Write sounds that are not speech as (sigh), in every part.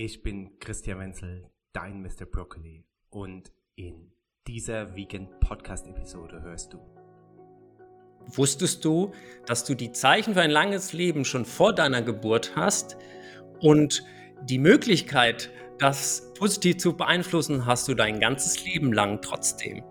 Ich bin Christian Wenzel, dein Mr. Broccoli und in dieser Vegan Podcast Episode hörst du. Wusstest du, dass du die Zeichen für ein langes Leben schon vor deiner Geburt hast und die Möglichkeit, das positiv zu beeinflussen, hast du dein ganzes Leben lang trotzdem?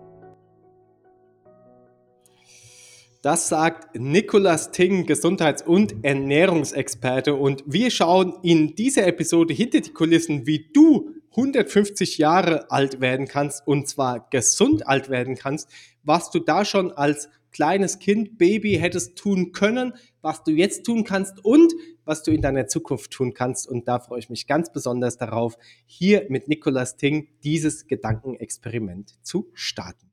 Das sagt Nicolas Ting, Gesundheits- und Ernährungsexperte. Und wir schauen in dieser Episode hinter die Kulissen, wie du 150 Jahre alt werden kannst und zwar gesund alt werden kannst, was du da schon als kleines Kind, Baby hättest tun können, was du jetzt tun kannst und was du in deiner Zukunft tun kannst. Und da freue ich mich ganz besonders darauf, hier mit Nicolas Ting dieses Gedankenexperiment zu starten.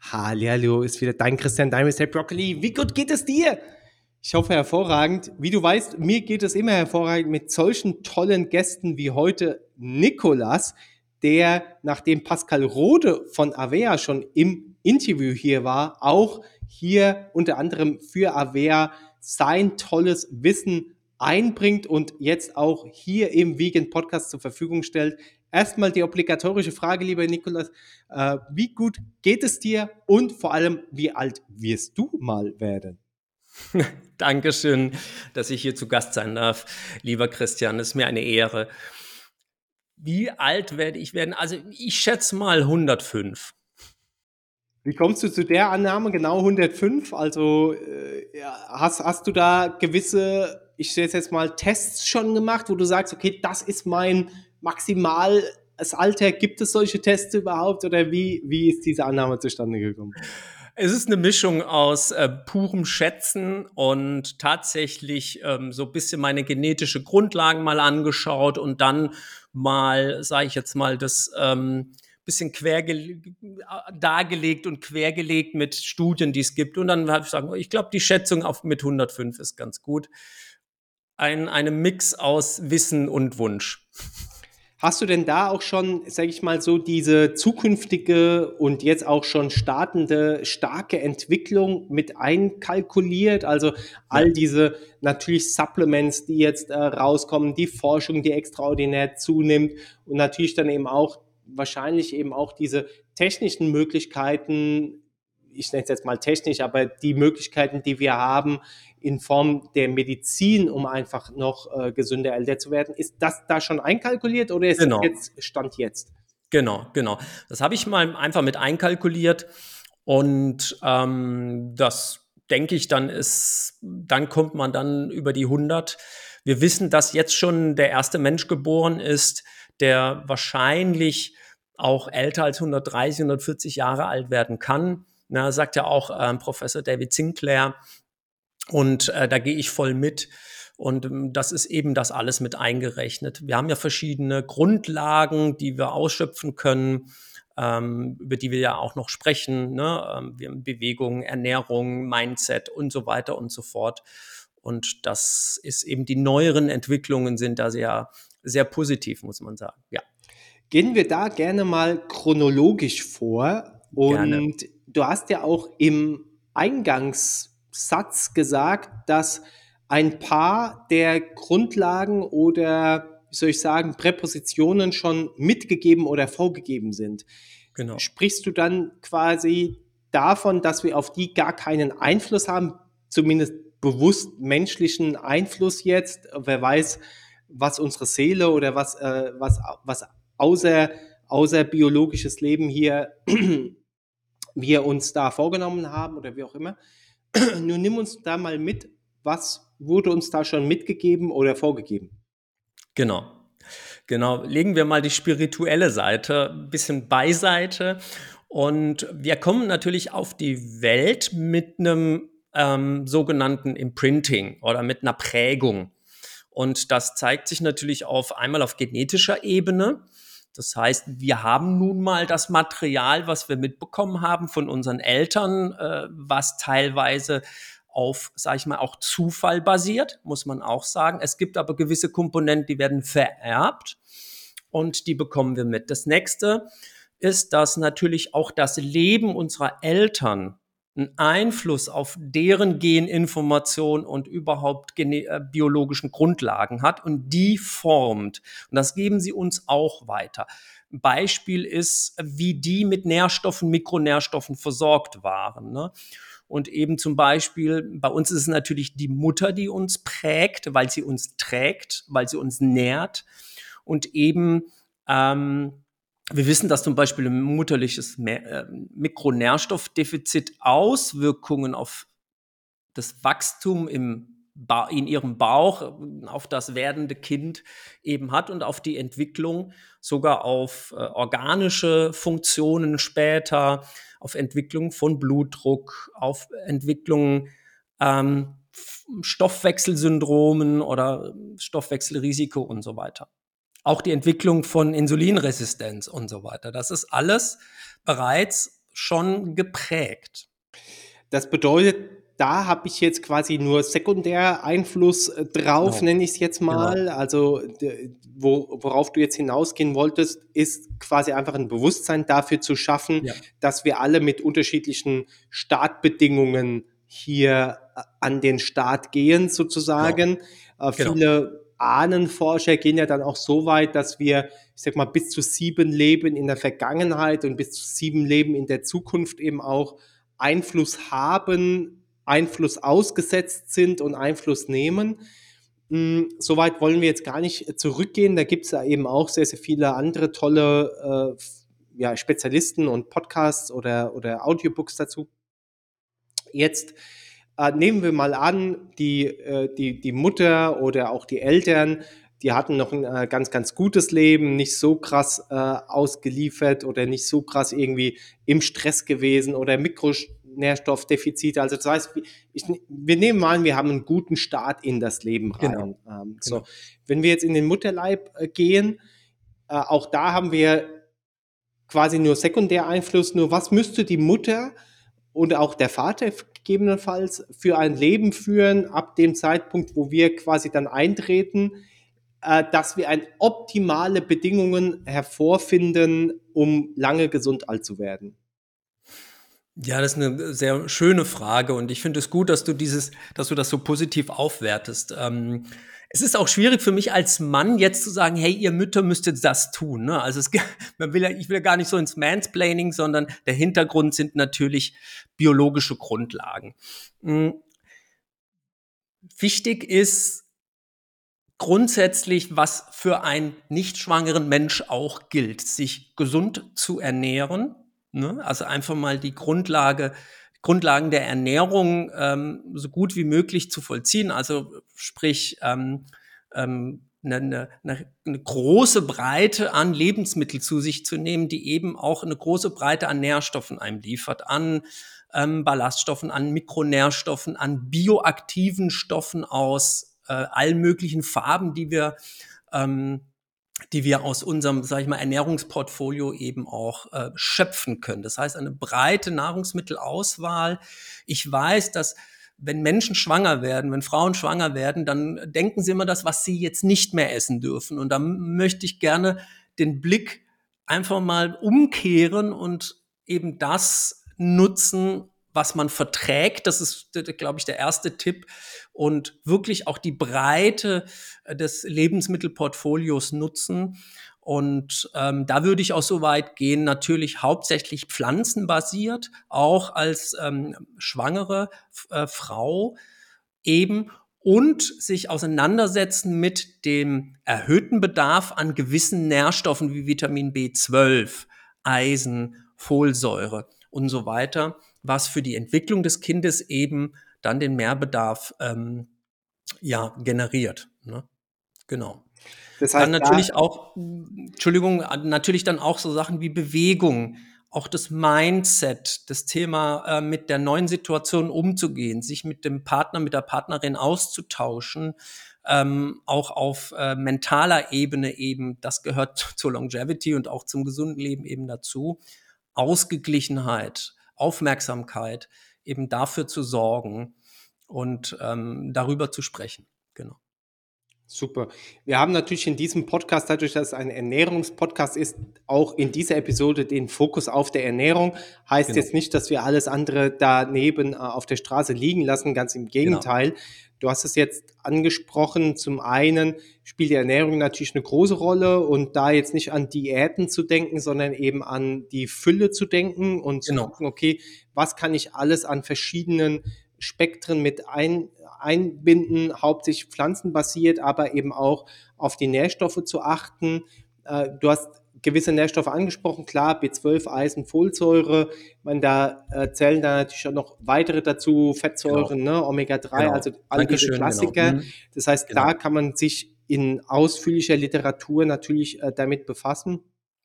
Hallihallo, ist wieder dein Christian dein Mr. Broccoli. Wie gut geht es dir? Ich hoffe hervorragend. Wie du weißt, mir geht es immer hervorragend mit solchen tollen Gästen wie heute Nikolas, der, nachdem Pascal Rode von Avea schon im Interview hier war, auch hier unter anderem für Avea sein tolles Wissen einbringt und jetzt auch hier im Vegan Podcast zur Verfügung stellt. Erstmal die obligatorische Frage, lieber Nikolas. Äh, wie gut geht es dir und vor allem, wie alt wirst du mal werden? (laughs) Dankeschön, dass ich hier zu Gast sein darf. Lieber Christian, es ist mir eine Ehre. Wie alt werde ich werden? Also ich schätze mal 105. Wie kommst du zu der Annahme genau 105? Also äh, hast, hast du da gewisse, ich sehe jetzt mal, Tests schon gemacht, wo du sagst, okay, das ist mein maximal das Alter? Gibt es solche Tests überhaupt oder wie, wie ist diese Annahme zustande gekommen? Es ist eine Mischung aus äh, purem Schätzen und tatsächlich ähm, so ein bisschen meine genetische Grundlagen mal angeschaut und dann mal, sage ich jetzt mal, das ähm, bisschen quer dargelegt und quergelegt mit Studien, die es gibt. Und dann habe ich gesagt, ich glaube, die Schätzung auf mit 105 ist ganz gut. Ein, eine Mix aus Wissen und Wunsch. Hast du denn da auch schon, sage ich mal so, diese zukünftige und jetzt auch schon startende starke Entwicklung mit einkalkuliert? Also all diese natürlich Supplements, die jetzt äh, rauskommen, die Forschung, die extraordinär zunimmt und natürlich dann eben auch wahrscheinlich eben auch diese technischen Möglichkeiten, ich nenne es jetzt mal technisch, aber die Möglichkeiten, die wir haben, in Form der Medizin, um einfach noch äh, gesünder älter zu werden. Ist das da schon einkalkuliert oder ist genau. jetzt Stand jetzt? Genau, genau. Das habe ich mal einfach mit einkalkuliert und ähm, das denke ich, dann ist, dann kommt man dann über die 100. Wir wissen, dass jetzt schon der erste Mensch geboren ist, der wahrscheinlich auch älter als 130, 140 Jahre alt werden kann. Na, sagt ja auch ähm, Professor David Sinclair, und äh, da gehe ich voll mit. Und ähm, das ist eben das alles mit eingerechnet. Wir haben ja verschiedene Grundlagen, die wir ausschöpfen können, ähm, über die wir ja auch noch sprechen. Ne? Ähm, wir haben Bewegung, Ernährung, Mindset und so weiter und so fort. Und das ist eben die neueren Entwicklungen sind da sehr, sehr positiv, muss man sagen. Ja. Gehen wir da gerne mal chronologisch vor. Und gerne. du hast ja auch im Eingangs Satz gesagt, dass ein paar der Grundlagen oder, wie soll ich sagen, Präpositionen schon mitgegeben oder vorgegeben sind. Genau. Sprichst du dann quasi davon, dass wir auf die gar keinen Einfluss haben, zumindest bewusst menschlichen Einfluss jetzt? Wer weiß, was unsere Seele oder was, äh, was, was außer, außer biologisches Leben hier (clears throat) wir uns da vorgenommen haben oder wie auch immer. (clears throat) Nur nimm uns da mal mit, was wurde uns da schon mitgegeben oder vorgegeben? Genau. Genau, legen wir mal die spirituelle Seite ein bisschen beiseite. Und wir kommen natürlich auf die Welt mit einem ähm, sogenannten Imprinting oder mit einer Prägung. Und das zeigt sich natürlich auf einmal auf genetischer Ebene. Das heißt, wir haben nun mal das Material, was wir mitbekommen haben von unseren Eltern, äh, was teilweise auf, sage ich mal, auch Zufall basiert, muss man auch sagen. Es gibt aber gewisse Komponenten, die werden vererbt und die bekommen wir mit. Das nächste ist, dass natürlich auch das Leben unserer Eltern einen Einfluss auf deren Geninformation und überhaupt äh, biologischen Grundlagen hat und die formt. Und das geben sie uns auch weiter. Beispiel ist, wie die mit Nährstoffen, Mikronährstoffen versorgt waren. Ne? Und eben zum Beispiel, bei uns ist es natürlich die Mutter, die uns prägt, weil sie uns trägt, weil sie uns nährt. Und eben ähm, wir wissen, dass zum Beispiel ein mutterliches äh, Mikronährstoffdefizit Auswirkungen auf das Wachstum im in ihrem Bauch, auf das werdende Kind eben hat und auf die Entwicklung, sogar auf äh, organische Funktionen später, auf Entwicklung von Blutdruck, auf Entwicklung ähm, Stoffwechselsyndromen oder Stoffwechselrisiko und so weiter auch die Entwicklung von Insulinresistenz und so weiter. Das ist alles bereits schon geprägt. Das bedeutet, da habe ich jetzt quasi nur sekundär Einfluss äh, drauf, genau. nenne ich es jetzt mal. Genau. Also wo, worauf du jetzt hinausgehen wolltest, ist quasi einfach ein Bewusstsein dafür zu schaffen, ja. dass wir alle mit unterschiedlichen Startbedingungen hier äh, an den Start gehen, sozusagen. Ja. Äh, genau. Viele Ahnenforscher gehen ja dann auch so weit, dass wir, ich sag mal, bis zu sieben Leben in der Vergangenheit und bis zu sieben Leben in der Zukunft eben auch Einfluss haben, Einfluss ausgesetzt sind und Einfluss nehmen. Hm, Soweit wollen wir jetzt gar nicht zurückgehen. Da gibt es ja eben auch sehr, sehr viele andere tolle äh, ja, Spezialisten und Podcasts oder, oder Audiobooks dazu. Jetzt äh, nehmen wir mal an, die, äh, die, die Mutter oder auch die Eltern, die hatten noch ein äh, ganz, ganz gutes Leben, nicht so krass äh, ausgeliefert oder nicht so krass irgendwie im Stress gewesen oder Mikronährstoffdefizite. Also das heißt, ich, wir nehmen mal an, wir haben einen guten Start in das Leben rein. Genau. Ähm, so. Genau. Wenn wir jetzt in den Mutterleib äh, gehen, äh, auch da haben wir quasi nur Sekundäreinfluss. Nur was müsste die Mutter und auch der Vater gegebenenfalls für ein Leben führen, ab dem Zeitpunkt, wo wir quasi dann eintreten, äh, dass wir ein optimale Bedingungen hervorfinden, um lange gesund alt zu werden? Ja, das ist eine sehr schöne Frage und ich finde es gut, dass du dieses, dass du das so positiv aufwertest. Ähm, es ist auch schwierig für mich als Mann jetzt zu sagen, hey, ihr Mütter müsstet das tun. Ne? Also es, (laughs) man will ja, ich will ja gar nicht so ins Mansplaining, sondern der Hintergrund sind natürlich biologische Grundlagen. Hm. Wichtig ist grundsätzlich, was für einen nicht schwangeren Mensch auch gilt, sich gesund zu ernähren. Ne? Also einfach mal die Grundlage Grundlagen der Ernährung ähm, so gut wie möglich zu vollziehen. Also sprich ähm, ähm, eine, eine, eine große Breite an Lebensmitteln zu sich zu nehmen, die eben auch eine große Breite an Nährstoffen einem liefert, an ähm, Ballaststoffen, an Mikronährstoffen, an bioaktiven Stoffen aus äh, allen möglichen Farben, die wir ähm, die wir aus unserem, sage ich mal, Ernährungsportfolio eben auch äh, schöpfen können. Das heißt, eine breite Nahrungsmittelauswahl. Ich weiß, dass wenn Menschen schwanger werden, wenn Frauen schwanger werden, dann denken sie immer das, was sie jetzt nicht mehr essen dürfen. Und da möchte ich gerne den Blick einfach mal umkehren und eben das nutzen, was man verträgt. Das ist, glaube ich, der erste Tipp. Und wirklich auch die Breite äh, des Lebensmittelportfolios nutzen. Und ähm, da würde ich auch so weit gehen, natürlich hauptsächlich pflanzenbasiert, auch als ähm, schwangere äh, Frau eben und sich auseinandersetzen mit dem erhöhten Bedarf an gewissen Nährstoffen wie Vitamin B12, Eisen, Folsäure und so weiter was für die Entwicklung des Kindes eben dann den Mehrbedarf ähm, ja, generiert. Ne? Genau. Das heißt, dann natürlich auch, Entschuldigung, natürlich dann auch so Sachen wie Bewegung, auch das Mindset, das Thema äh, mit der neuen Situation umzugehen, sich mit dem Partner, mit der Partnerin auszutauschen, ähm, auch auf äh, mentaler Ebene eben, das gehört (laughs) zur Longevity und auch zum gesunden Leben eben dazu. Ausgeglichenheit, Aufmerksamkeit eben dafür zu sorgen und ähm, darüber zu sprechen. Genau. Super. Wir haben natürlich in diesem Podcast, dadurch, dass es ein Ernährungspodcast ist, auch in dieser Episode den Fokus auf der Ernährung. Heißt genau. jetzt nicht, dass wir alles andere daneben äh, auf der Straße liegen lassen, ganz im Gegenteil. Genau. Du hast es jetzt angesprochen. Zum einen spielt die Ernährung natürlich eine große Rolle und da jetzt nicht an Diäten zu denken, sondern eben an die Fülle zu denken und genau. zu gucken, okay, was kann ich alles an verschiedenen Spektren mit ein, einbinden, hauptsächlich pflanzenbasiert, aber eben auch auf die Nährstoffe zu achten. Äh, du hast gewisse Nährstoffe angesprochen, klar, B12, Eisen, Folsäure. Man da äh, zählen da natürlich auch noch weitere dazu, Fettsäuren, genau. ne, Omega-3, genau. also all diese genau. Klassiker. Genau. Das heißt, da genau. kann man sich in ausführlicher Literatur natürlich äh, damit befassen.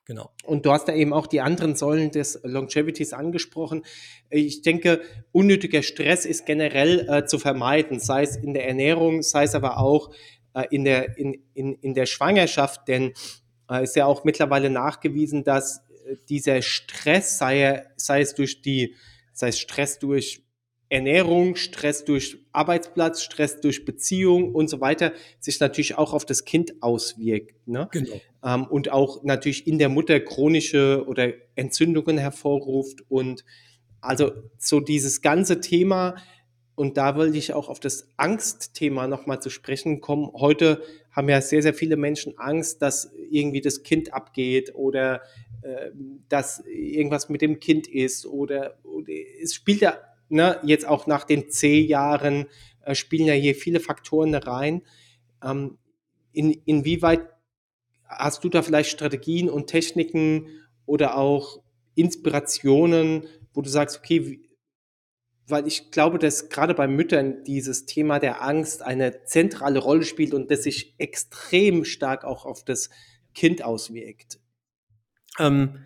Genau. Und du hast da eben auch die anderen Säulen des Longevities angesprochen. Ich denke, unnötiger Stress ist generell äh, zu vermeiden, sei es in der Ernährung, sei es aber auch äh, in, der, in, in, in der Schwangerschaft, denn ist ja auch mittlerweile nachgewiesen, dass äh, dieser Stress, sei, sei es durch die, sei es Stress durch Ernährung, Stress durch Arbeitsplatz, Stress durch Beziehung und so weiter sich natürlich auch auf das Kind auswirkt. Ne? Genau. Ähm, und auch natürlich in der Mutter chronische oder Entzündungen hervorruft. Und also so dieses ganze Thema, und da wollte ich auch auf das Angstthema nochmal zu sprechen kommen. Heute haben ja sehr, sehr viele Menschen Angst, dass irgendwie das Kind abgeht oder äh, dass irgendwas mit dem Kind ist oder, oder es spielt ja ne, jetzt auch nach den C-Jahren äh, spielen ja hier viele Faktoren rein. Ähm, in, inwieweit hast du da vielleicht Strategien und Techniken oder auch Inspirationen, wo du sagst, okay, weil ich glaube, dass gerade bei Müttern dieses Thema der Angst eine zentrale Rolle spielt und das sich extrem stark auch auf das Kind auswirkt. Ähm,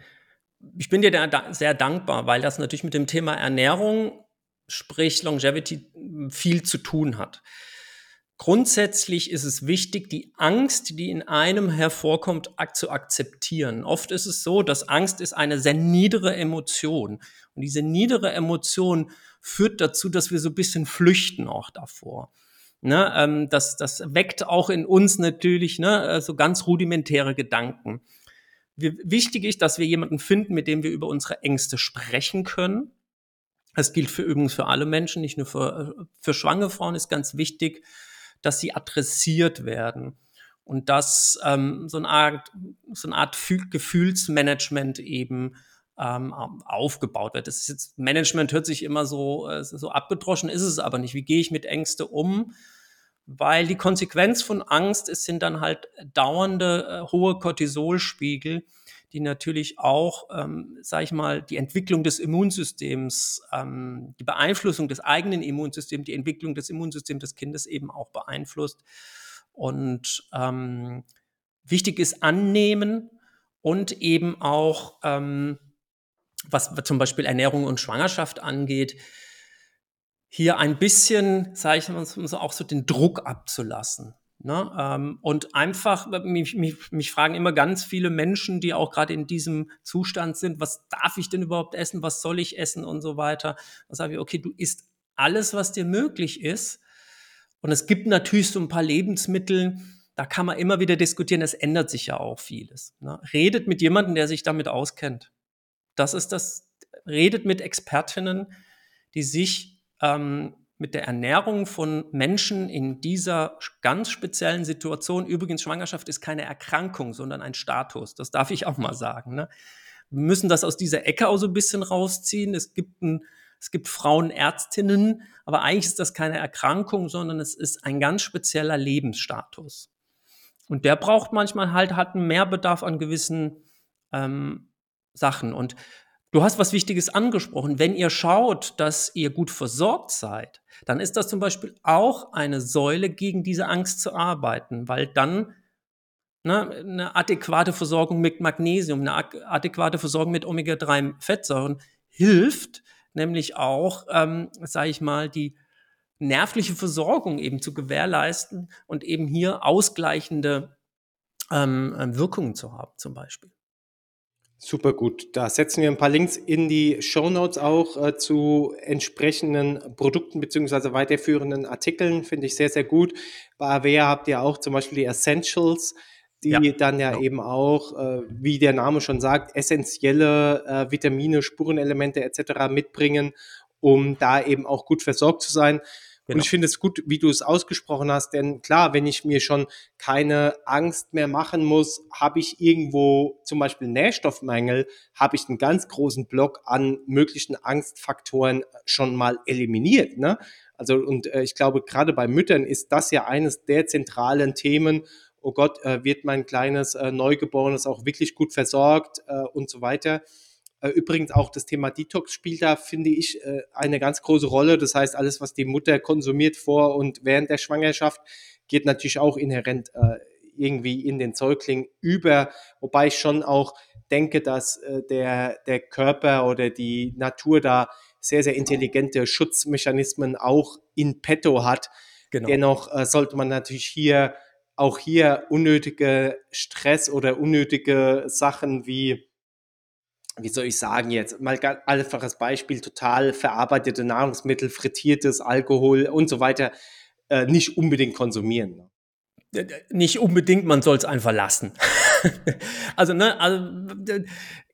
ich bin dir da sehr dankbar, weil das natürlich mit dem Thema Ernährung sprich Longevity, viel zu tun hat. Grundsätzlich ist es wichtig, die Angst, die in einem hervorkommt, zu akzeptieren. Oft ist es so, dass Angst ist eine sehr niedere Emotion. Und diese niedere Emotion führt dazu, dass wir so ein bisschen flüchten auch davor. Ne, ähm, das, das weckt auch in uns natürlich ne, so ganz rudimentäre Gedanken. Wir, wichtig ist, dass wir jemanden finden, mit dem wir über unsere Ängste sprechen können das gilt für übrigens für alle Menschen, nicht nur für, für schwangere Frauen ist ganz wichtig, dass sie adressiert werden und dass ähm, so eine Art, so eine Art Gefühlsmanagement eben ähm, aufgebaut wird. Das ist jetzt, Management hört sich immer so, äh, so abgedroschen, ist es aber nicht. Wie gehe ich mit Ängste um? Weil die Konsequenz von Angst ist, sind dann halt dauernde äh, hohe Cortisolspiegel, die natürlich auch, ähm, sage ich mal, die Entwicklung des Immunsystems, ähm, die Beeinflussung des eigenen Immunsystems, die Entwicklung des Immunsystems des Kindes eben auch beeinflusst. Und ähm, wichtig ist annehmen und eben auch, ähm, was zum Beispiel Ernährung und Schwangerschaft angeht, hier ein bisschen, sage ich mal, auch so den Druck abzulassen. Ne? Ähm, und einfach, mich, mich, mich fragen immer ganz viele Menschen, die auch gerade in diesem Zustand sind, was darf ich denn überhaupt essen, was soll ich essen und so weiter. Da sage ich, okay, du isst alles, was dir möglich ist. Und es gibt natürlich so ein paar Lebensmittel, da kann man immer wieder diskutieren, es ändert sich ja auch vieles. Ne? Redet mit jemandem, der sich damit auskennt. Das ist das, redet mit Expertinnen, die sich ähm, mit der Ernährung von Menschen in dieser ganz speziellen Situation. Übrigens, Schwangerschaft ist keine Erkrankung, sondern ein Status. Das darf ich auch mal sagen. Ne? Wir müssen das aus dieser Ecke auch so ein bisschen rausziehen. Es gibt, ein, es gibt Frauenärztinnen, aber eigentlich ist das keine Erkrankung, sondern es ist ein ganz spezieller Lebensstatus. Und der braucht manchmal halt, hat einen Mehrbedarf an gewissen ähm, Sachen. Und Du hast was Wichtiges angesprochen. Wenn ihr schaut, dass ihr gut versorgt seid, dann ist das zum Beispiel auch eine Säule, gegen diese Angst zu arbeiten, weil dann ne, eine adäquate Versorgung mit Magnesium, eine adäquate Versorgung mit Omega-3-Fettsäuren hilft, nämlich auch, ähm, sage ich mal, die nervliche Versorgung eben zu gewährleisten und eben hier ausgleichende ähm, Wirkungen zu haben, zum Beispiel. Super gut. Da setzen wir ein paar Links in die Show Notes auch äh, zu entsprechenden Produkten beziehungsweise weiterführenden Artikeln. Finde ich sehr, sehr gut. Bei Avea habt ihr auch zum Beispiel die Essentials, die ja, dann ja genau. eben auch, äh, wie der Name schon sagt, essentielle äh, Vitamine, Spurenelemente etc. mitbringen, um da eben auch gut versorgt zu sein. Genau. Und ich finde es gut, wie du es ausgesprochen hast, denn klar, wenn ich mir schon keine Angst mehr machen muss, habe ich irgendwo zum Beispiel Nährstoffmängel, habe ich einen ganz großen Block an möglichen Angstfaktoren schon mal eliminiert. Ne? Also und äh, ich glaube, gerade bei Müttern ist das ja eines der zentralen Themen. Oh Gott, äh, wird mein kleines äh, Neugeborenes auch wirklich gut versorgt äh, und so weiter. Äh, übrigens auch das Thema Detox spielt da, finde ich, äh, eine ganz große Rolle. Das heißt, alles, was die Mutter konsumiert vor und während der Schwangerschaft, geht natürlich auch inhärent äh, irgendwie in den Säugling über. Wobei ich schon auch denke, dass der, der Körper oder die Natur da sehr, sehr intelligente Schutzmechanismen auch in petto hat. Genau. Dennoch sollte man natürlich hier auch hier unnötige Stress oder unnötige Sachen wie wie soll ich sagen jetzt, mal ganz einfaches Beispiel, total verarbeitete Nahrungsmittel, frittiertes Alkohol und so weiter, äh, nicht unbedingt konsumieren. Ne? Nicht unbedingt, man soll es einfach lassen. (laughs) also, ne, also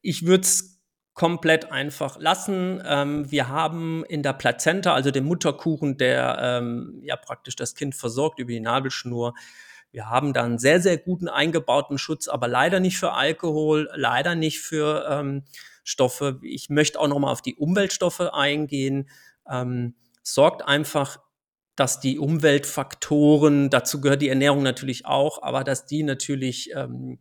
ich würde es komplett einfach lassen. Ähm, wir haben in der Plazenta, also dem Mutterkuchen, der ähm, ja praktisch das Kind versorgt über die Nabelschnur, wir haben da einen sehr, sehr guten eingebauten Schutz, aber leider nicht für Alkohol, leider nicht für ähm, Stoffe. Ich möchte auch nochmal auf die Umweltstoffe eingehen. Ähm, sorgt einfach, dass die Umweltfaktoren, dazu gehört die Ernährung natürlich auch, aber dass die natürlich ähm,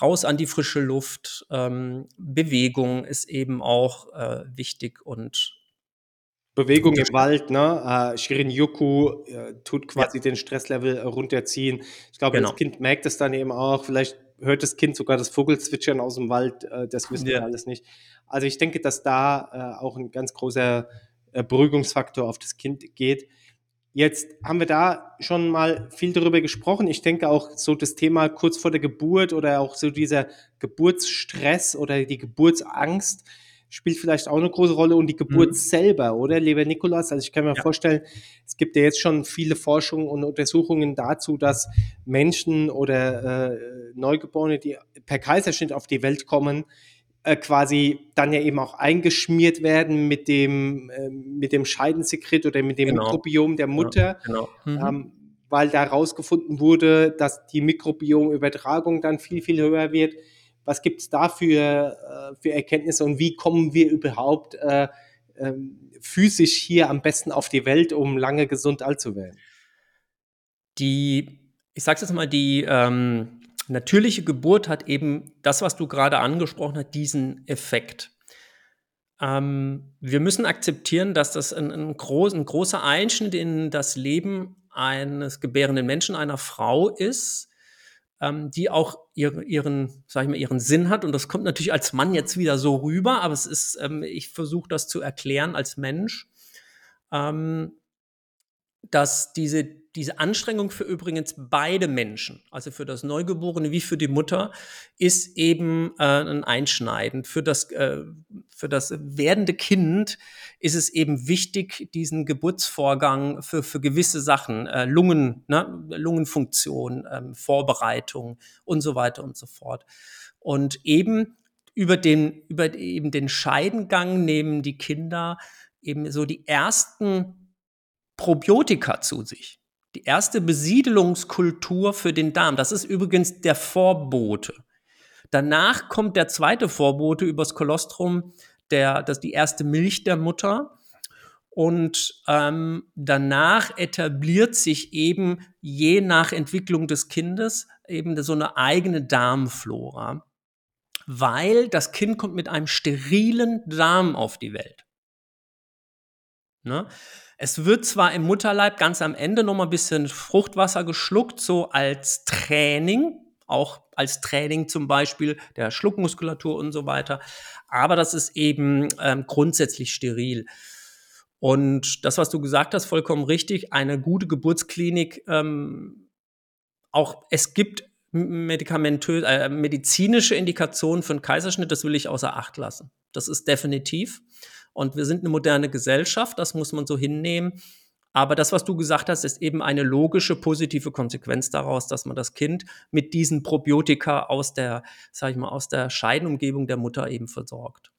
raus an die frische Luft, ähm, Bewegung ist eben auch äh, wichtig und Bewegung im Wald, ne? Äh, Shirin Yuku äh, tut quasi ja. den Stresslevel runterziehen. Ich glaube, genau. das Kind merkt es dann eben auch. Vielleicht hört das Kind sogar das Vogelzwitschern aus dem Wald. Äh, das wissen ja. wir alles nicht. Also ich denke, dass da äh, auch ein ganz großer äh, Beruhigungsfaktor auf das Kind geht. Jetzt haben wir da schon mal viel darüber gesprochen. Ich denke auch so das Thema kurz vor der Geburt oder auch so dieser Geburtsstress oder die Geburtsangst spielt vielleicht auch eine große Rolle und die Geburt mhm. selber, oder, lieber Nikolas? Also ich kann mir ja. vorstellen, es gibt ja jetzt schon viele Forschungen und Untersuchungen dazu, dass Menschen oder äh, Neugeborene, die per Kaiserschnitt auf die Welt kommen, äh, quasi dann ja eben auch eingeschmiert werden mit dem, äh, mit dem Scheidensekret oder mit dem genau. Mikrobiom der Mutter. Genau. genau. Mhm. Ähm, weil da herausgefunden wurde, dass die Mikrobiomübertragung dann viel, viel höher wird was gibt es da für, äh, für Erkenntnisse und wie kommen wir überhaupt äh, äh, physisch hier am besten auf die Welt, um lange gesund alt zu werden? Die, ich sage jetzt mal, die ähm, natürliche Geburt hat eben das, was du gerade angesprochen hast, diesen Effekt. Ähm, wir müssen akzeptieren, dass das ein, ein, groß, ein großer Einschnitt in das Leben eines gebärenden Menschen, einer Frau ist, ähm, die auch ihre, ihren, sag ich mal, ihren Sinn hat. Und das kommt natürlich als Mann jetzt wieder so rüber, aber es ist, ähm, ich versuche das zu erklären als Mensch, ähm, dass diese diese Anstrengung für übrigens beide Menschen, also für das Neugeborene wie für die Mutter, ist eben äh, ein Einschneiden. Für das, äh, für das werdende Kind ist es eben wichtig, diesen Geburtsvorgang für, für gewisse Sachen, äh, Lungen, ne, Lungenfunktion, ähm, Vorbereitung und so weiter und so fort. Und eben über den, über eben den Scheidengang nehmen die Kinder eben so die ersten Probiotika zu sich die erste Besiedelungskultur für den Darm. Das ist übrigens der Vorbote. Danach kommt der zweite Vorbote übers Kolostrum, der, das ist die erste Milch der Mutter. Und ähm, danach etabliert sich eben je nach Entwicklung des Kindes eben so eine eigene Darmflora, weil das Kind kommt mit einem sterilen Darm auf die Welt. Ne? Es wird zwar im Mutterleib ganz am Ende noch mal ein bisschen Fruchtwasser geschluckt, so als Training, auch als Training zum Beispiel der Schluckmuskulatur und so weiter. Aber das ist eben ähm, grundsätzlich steril. Und das, was du gesagt hast, vollkommen richtig. Eine gute Geburtsklinik, ähm, auch es gibt medikamentös, äh, medizinische Indikation für einen Kaiserschnitt, das will ich außer Acht lassen. Das ist definitiv. Und wir sind eine moderne Gesellschaft, das muss man so hinnehmen. Aber das, was du gesagt hast, ist eben eine logische positive Konsequenz daraus, dass man das Kind mit diesen Probiotika aus der, sag ich mal, aus der Scheidenumgebung der Mutter eben versorgt.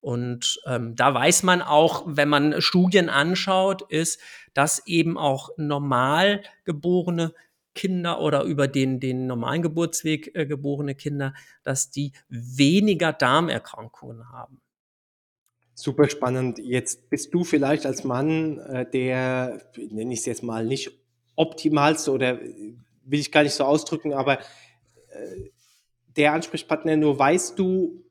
Und ähm, da weiß man auch, wenn man Studien anschaut, ist, dass eben auch normal geborene Kinder oder über den, den normalen Geburtsweg äh, geborene Kinder, dass die weniger Darmerkrankungen haben. Super spannend. Jetzt bist du vielleicht als Mann, äh, der, nenne ich es jetzt mal, nicht optimalste oder will ich gar nicht so ausdrücken, aber äh, der Ansprechpartner, nur weißt du,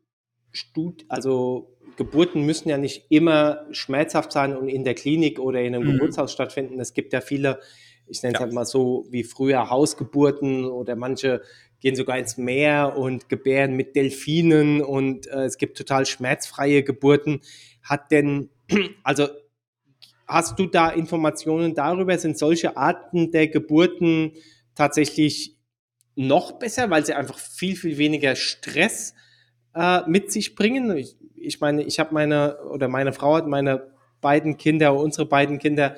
Stud also Geburten müssen ja nicht immer schmerzhaft sein und in der Klinik oder in einem mhm. Geburtshaus stattfinden. Es gibt ja viele, ich nenne es ja. halt mal so wie früher Hausgeburten oder manche gehen sogar ins Meer und gebären mit Delfinen und äh, es gibt total schmerzfreie Geburten. Hat denn, (clears throat) also hast du da Informationen darüber? Sind solche Arten der Geburten tatsächlich noch besser, weil sie einfach viel, viel weniger Stress äh, mit sich bringen? Ich, ich meine, ich habe meine, oder meine Frau hat meine beiden Kinder, unsere beiden Kinder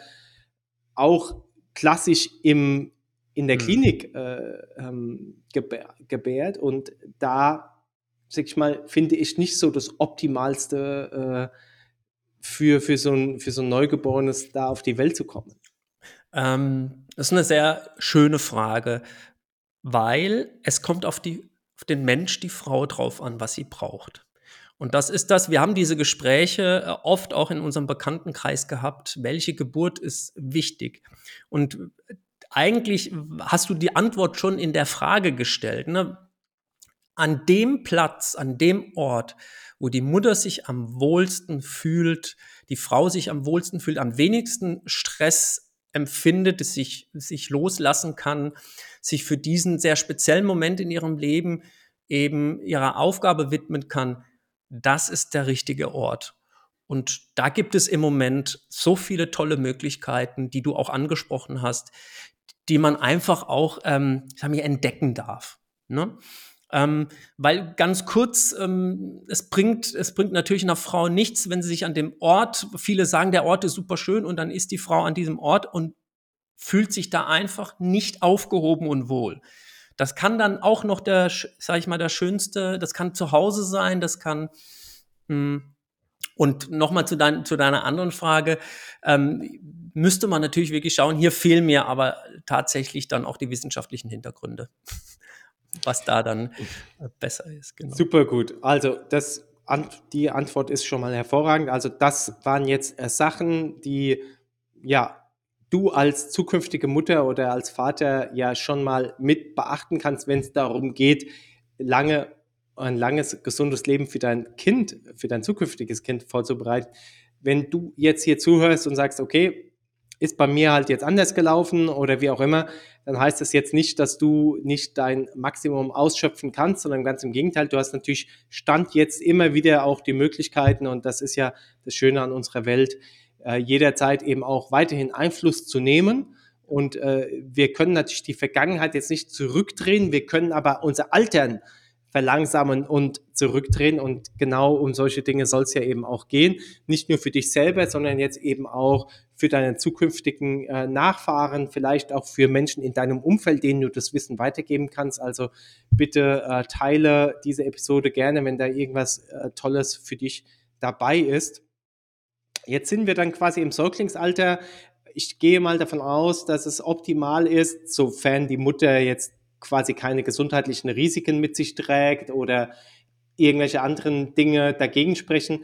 auch klassisch im in der mhm. Klinik äh, ähm, gebärt und da, sag ich mal, finde ich nicht so das Optimalste äh, für, für, so ein, für so ein Neugeborenes da auf die Welt zu kommen. Ähm, das ist eine sehr schöne Frage, weil es kommt auf, die, auf den Mensch, die Frau drauf an, was sie braucht. Und das ist das, wir haben diese Gespräche äh, oft auch in unserem Bekanntenkreis gehabt, welche Geburt ist wichtig. Und eigentlich hast du die Antwort schon in der Frage gestellt. Ne? An dem Platz, an dem Ort, wo die Mutter sich am wohlsten fühlt, die Frau sich am wohlsten fühlt, am wenigsten Stress empfindet, sich, sich loslassen kann, sich für diesen sehr speziellen Moment in ihrem Leben eben ihrer Aufgabe widmen kann, das ist der richtige Ort. Und da gibt es im Moment so viele tolle Möglichkeiten, die du auch angesprochen hast, die man einfach auch ähm, sagen wir, entdecken darf. Ne? Ähm, weil ganz kurz, ähm, es bringt, es bringt natürlich einer Frau nichts, wenn sie sich an dem Ort, viele sagen, der Ort ist super schön und dann ist die Frau an diesem Ort und fühlt sich da einfach nicht aufgehoben und wohl. Das kann dann auch noch der, sag ich mal, der schönste, das kann zu Hause sein, das kann, mh, hm, und nochmal zu, dein, zu deiner anderen Frage, ähm, müsste man natürlich wirklich schauen, hier fehlen mir aber tatsächlich dann auch die wissenschaftlichen Hintergründe, (laughs) was da dann besser ist. Genau. Super gut. Also das, die Antwort ist schon mal hervorragend. Also das waren jetzt äh, Sachen, die ja du als zukünftige Mutter oder als Vater ja schon mal mit beachten kannst, wenn es darum geht, lange ein langes, gesundes Leben für dein Kind, für dein zukünftiges Kind vorzubereiten. Wenn du jetzt hier zuhörst und sagst, okay, ist bei mir halt jetzt anders gelaufen oder wie auch immer, dann heißt das jetzt nicht, dass du nicht dein Maximum ausschöpfen kannst, sondern ganz im Gegenteil, du hast natürlich Stand jetzt immer wieder auch die Möglichkeiten und das ist ja das Schöne an unserer Welt, äh, jederzeit eben auch weiterhin Einfluss zu nehmen. Und äh, wir können natürlich die Vergangenheit jetzt nicht zurückdrehen, wir können aber unser Altern verlangsamen und zurückdrehen. Und genau um solche Dinge soll es ja eben auch gehen. Nicht nur für dich selber, sondern jetzt eben auch für deine zukünftigen äh, Nachfahren, vielleicht auch für Menschen in deinem Umfeld, denen du das Wissen weitergeben kannst. Also bitte äh, teile diese Episode gerne, wenn da irgendwas äh, Tolles für dich dabei ist. Jetzt sind wir dann quasi im Säuglingsalter. Ich gehe mal davon aus, dass es optimal ist, sofern die Mutter jetzt quasi keine gesundheitlichen Risiken mit sich trägt oder irgendwelche anderen Dinge dagegen sprechen,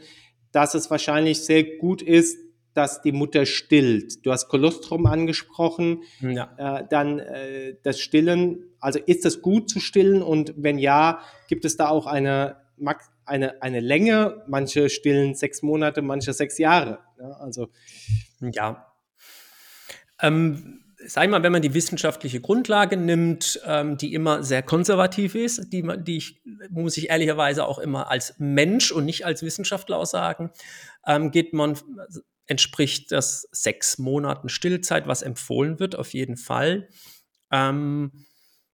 dass es wahrscheinlich sehr gut ist, dass die Mutter stillt. Du hast Kolostrum angesprochen, ja. äh, dann äh, das Stillen. Also ist es gut zu stillen und wenn ja, gibt es da auch eine, eine, eine Länge? Manche stillen sechs Monate, manche sechs Jahre. Ja, also ja. Ähm, sag mal, wenn man die wissenschaftliche Grundlage nimmt, ähm, die immer sehr konservativ ist, die, die ich, muss ich ehrlicherweise auch immer als Mensch und nicht als Wissenschaftler aussagen, ähm, geht man, entspricht das sechs Monaten Stillzeit, was empfohlen wird, auf jeden Fall. Ähm,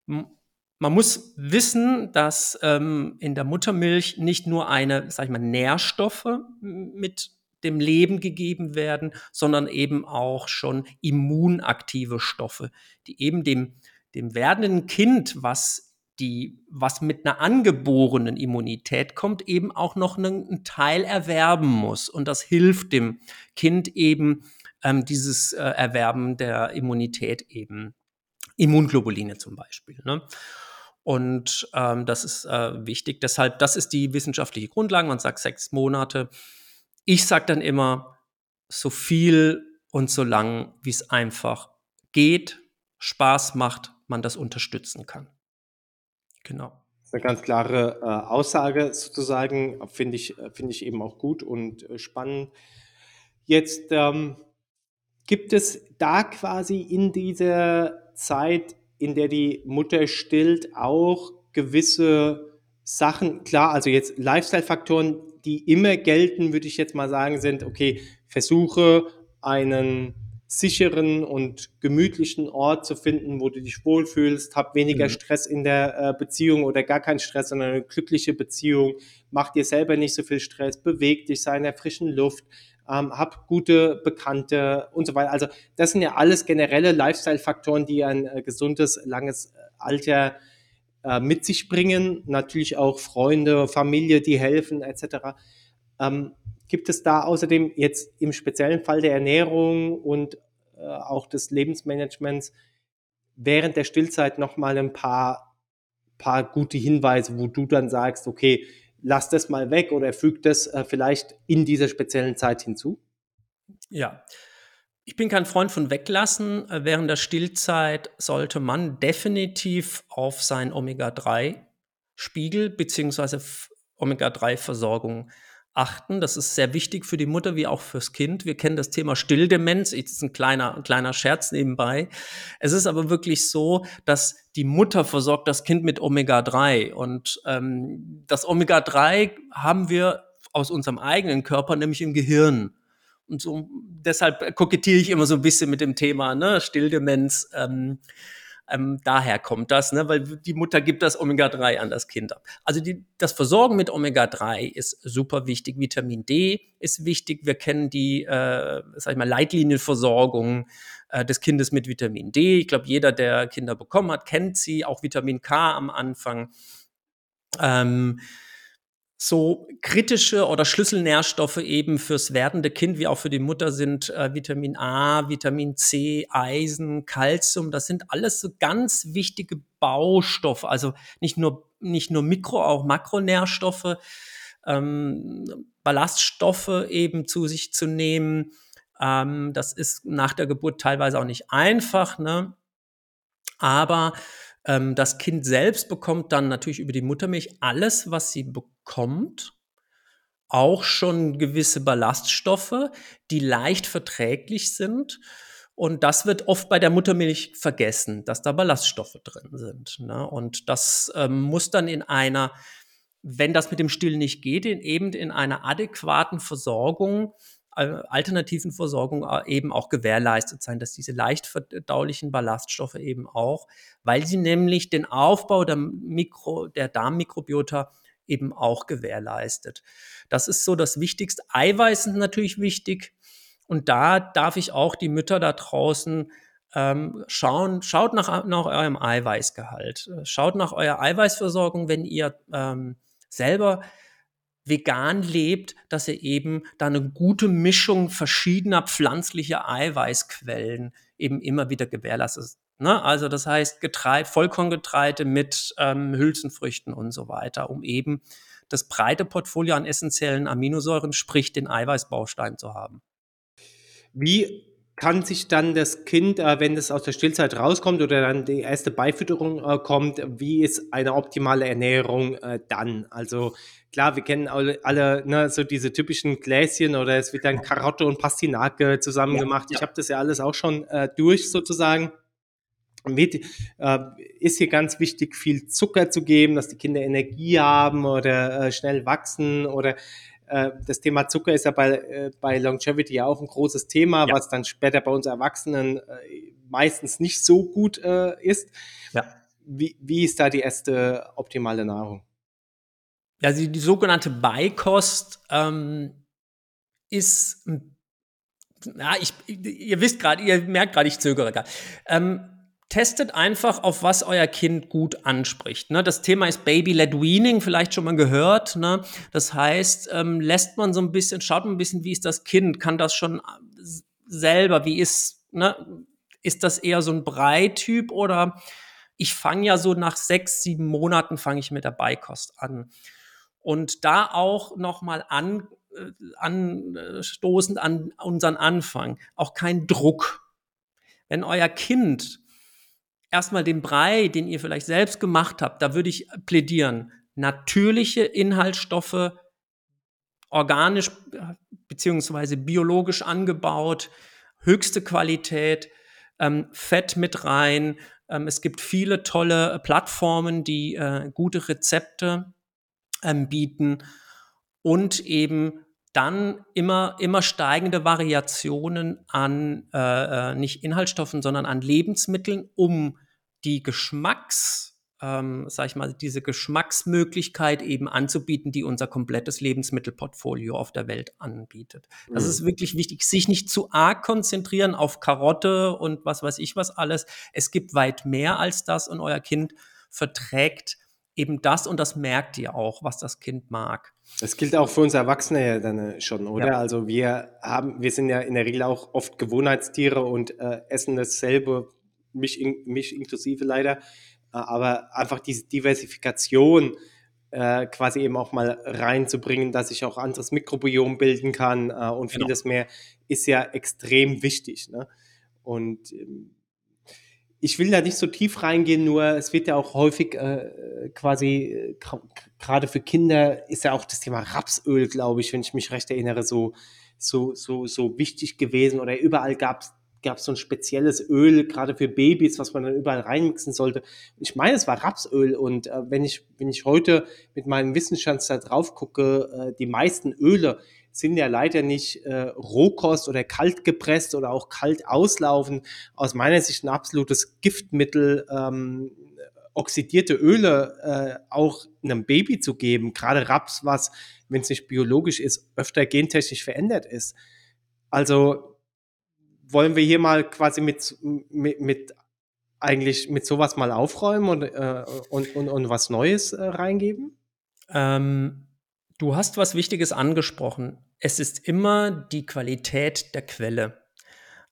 man muss wissen, dass ähm, in der Muttermilch nicht nur eine, sag ich mal, Nährstoffe mit dem Leben gegeben werden, sondern eben auch schon immunaktive Stoffe, die eben dem, dem werdenden Kind, was die, was mit einer angeborenen Immunität kommt, eben auch noch einen, Teil erwerben muss. Und das hilft dem Kind eben, ähm, dieses äh, Erwerben der Immunität eben. Immunglobuline zum Beispiel. Ne? Und ähm, das ist äh, wichtig. Deshalb, das ist die wissenschaftliche Grundlage. Man sagt sechs Monate. Ich sage dann immer, so viel und so lang, wie es einfach geht, Spaß macht, man das unterstützen kann. Genau. Das ist eine ganz klare äh, Aussage sozusagen, finde ich, äh, finde ich eben auch gut und äh, spannend. Jetzt ähm, gibt es da quasi in dieser Zeit in der die Mutter stillt, auch gewisse Sachen, klar, also jetzt Lifestyle-Faktoren, die immer gelten, würde ich jetzt mal sagen, sind, okay, versuche einen sicheren und gemütlichen Ort zu finden, wo du dich wohlfühlst, hab weniger mhm. Stress in der äh, Beziehung oder gar keinen Stress, sondern eine glückliche Beziehung, mach dir selber nicht so viel Stress, beweg dich, sei in der frischen Luft, ähm, hab gute Bekannte und so weiter. Also das sind ja alles generelle Lifestyle-Faktoren, die ein äh, gesundes, langes äh, Alter äh, mit sich bringen. Natürlich auch Freunde, Familie, die helfen etc. Ähm, gibt es da außerdem jetzt im speziellen Fall der Ernährung und äh, auch des Lebensmanagements während der Stillzeit nochmal ein paar, paar gute Hinweise, wo du dann sagst, okay, lass das mal weg oder füg das äh, vielleicht in dieser speziellen Zeit hinzu? Ja. Ich bin kein Freund von weglassen. Äh, während der Stillzeit sollte man definitiv auf sein Omega-3-Spiegel bzw. Omega-3-Versorgung achten. Das ist sehr wichtig für die Mutter wie auch fürs Kind. Wir kennen das Thema Stilldemenz. Das ist ein kleiner, ein kleiner Scherz nebenbei. Es ist aber wirklich so, dass die Mutter versorgt das Kind mit Omega-3. Und ähm, das Omega-3 haben wir aus unserem eigenen Körper, nämlich im Gehirn. Und so deshalb kokettiere ich immer so ein bisschen mit dem Thema ne? Stilldemenz. Ähm, ähm, daher kommt das, ne? weil die Mutter gibt das Omega-3 an das Kind ab. Also die, das Versorgen mit Omega-3 ist super wichtig. Vitamin D ist wichtig. Wir kennen die, äh, sag ich mal, Leitlinienversorgung äh, des Kindes mit Vitamin D. Ich glaube, jeder, der Kinder bekommen hat, kennt sie. Auch Vitamin K am Anfang. Ähm, so kritische oder Schlüsselnährstoffe eben fürs werdende Kind wie auch für die Mutter sind äh, Vitamin A, Vitamin C, Eisen, Calcium. Das sind alles so ganz wichtige Baustoffe. Also nicht nur, nicht nur Mikro, auch Makronährstoffe, ähm, Ballaststoffe eben zu sich zu nehmen. Ähm, das ist nach der Geburt teilweise auch nicht einfach, ne? Aber ähm, das Kind selbst bekommt dann natürlich über die Muttermilch alles, was sie bekommt. Auch schon gewisse Ballaststoffe, die leicht verträglich sind. Und das wird oft bei der Muttermilch vergessen, dass da Ballaststoffe drin sind. Ne? Und das ähm, muss dann in einer, wenn das mit dem Stillen nicht geht, in, eben in einer adäquaten Versorgung alternativen Versorgung äh, eben auch gewährleistet sein, dass diese leicht verdaulichen Ballaststoffe eben auch, weil sie nämlich den Aufbau der Mikro, der Darmmikrobiota eben auch gewährleistet. Das ist so das Wichtigste. Eiweiß sind natürlich wichtig. Und da darf ich auch die Mütter da draußen ähm, schauen, schaut nach, nach eurem Eiweißgehalt. Schaut nach eurer Eiweißversorgung, wenn ihr ähm, selber vegan lebt, dass er eben da eine gute Mischung verschiedener pflanzlicher Eiweißquellen eben immer wieder gewährleistet. Ne? Also das heißt Getreide, Vollkorngetreide mit ähm, Hülsenfrüchten und so weiter, um eben das breite Portfolio an essentiellen Aminosäuren, sprich den Eiweißbaustein zu haben. Wie kann sich dann das Kind, äh, wenn es aus der Stillzeit rauskommt oder dann die erste Beifütterung äh, kommt, wie ist eine optimale Ernährung äh, dann? Also klar, wir kennen alle, alle ne, so diese typischen Gläschen oder es wird dann Karotte und Pastinake zusammen ja, gemacht. Ich ja. habe das ja alles auch schon äh, durch sozusagen. Mit, äh, ist hier ganz wichtig, viel Zucker zu geben, dass die Kinder Energie haben oder äh, schnell wachsen oder das Thema Zucker ist ja bei, äh, bei Longevity ja auch ein großes Thema, ja. was dann später bei uns Erwachsenen äh, meistens nicht so gut ist. Ja wie, wie ist da die erste optimale Nahrung? Ja, die, die sogenannte Beikost ähm, ist, ja, ich, ihr wisst gerade, ihr merkt gerade, ich zögere gerade. Ähm, testet einfach, auf was euer Kind gut anspricht. Ne? Das Thema ist Baby-led Weaning, vielleicht schon mal gehört. Ne? Das heißt, ähm, lässt man so ein bisschen, schaut man ein bisschen, wie ist das Kind? Kann das schon selber? Wie ist, ne? ist das eher so ein Brei-Typ oder ich fange ja so nach sechs, sieben Monaten fange ich mit der Beikost an. Und da auch nochmal an, äh, anstoßend an unseren Anfang, auch kein Druck. Wenn euer Kind erstmal den Brei, den ihr vielleicht selbst gemacht habt, da würde ich plädieren, natürliche Inhaltsstoffe, organisch beziehungsweise biologisch angebaut, höchste Qualität, ähm, Fett mit rein. Ähm, es gibt viele tolle Plattformen, die äh, gute Rezepte ähm, bieten und eben dann immer, immer steigende Variationen an äh, äh, nicht Inhaltsstoffen, sondern an Lebensmitteln, um die Geschmacks, ähm, sag ich mal, diese Geschmacksmöglichkeit eben anzubieten, die unser komplettes Lebensmittelportfolio auf der Welt anbietet. Das mhm. ist wirklich wichtig, sich nicht zu arg konzentrieren auf Karotte und was weiß ich was alles. Es gibt weit mehr als das und euer Kind verträgt eben das und das merkt ihr auch, was das Kind mag. Das gilt auch für uns Erwachsene ja dann äh, schon, oder? Ja. Also wir haben, wir sind ja in der Regel auch oft Gewohnheitstiere und äh, essen dasselbe, mich, in, mich inklusive leider, äh, aber einfach diese Diversifikation äh, quasi eben auch mal reinzubringen, dass ich auch anderes Mikrobiom bilden kann äh, und genau. vieles mehr, ist ja extrem wichtig. Ne? Und ähm, ich will da nicht so tief reingehen, nur es wird ja auch häufig äh, quasi, äh, gerade für Kinder ist ja auch das Thema Rapsöl, glaube ich, wenn ich mich recht erinnere, so, so, so, so wichtig gewesen. Oder überall gab es gab es so ein spezielles Öl, gerade für Babys, was man dann überall reinmixen sollte. Ich meine, es war Rapsöl und äh, wenn ich wenn ich heute mit meinem Wissensstand da drauf gucke, äh, die meisten Öle sind ja leider nicht äh, Rohkost oder kalt gepresst oder auch kalt auslaufen. Aus meiner Sicht ein absolutes Giftmittel, ähm, oxidierte Öle äh, auch einem Baby zu geben, gerade Raps, was, wenn es nicht biologisch ist, öfter gentechnisch verändert ist. Also wollen wir hier mal quasi mit, mit, mit eigentlich mit sowas mal aufräumen und, äh, und, und, und was Neues äh, reingeben? Ähm, Du hast was Wichtiges angesprochen. Es ist immer die Qualität der Quelle.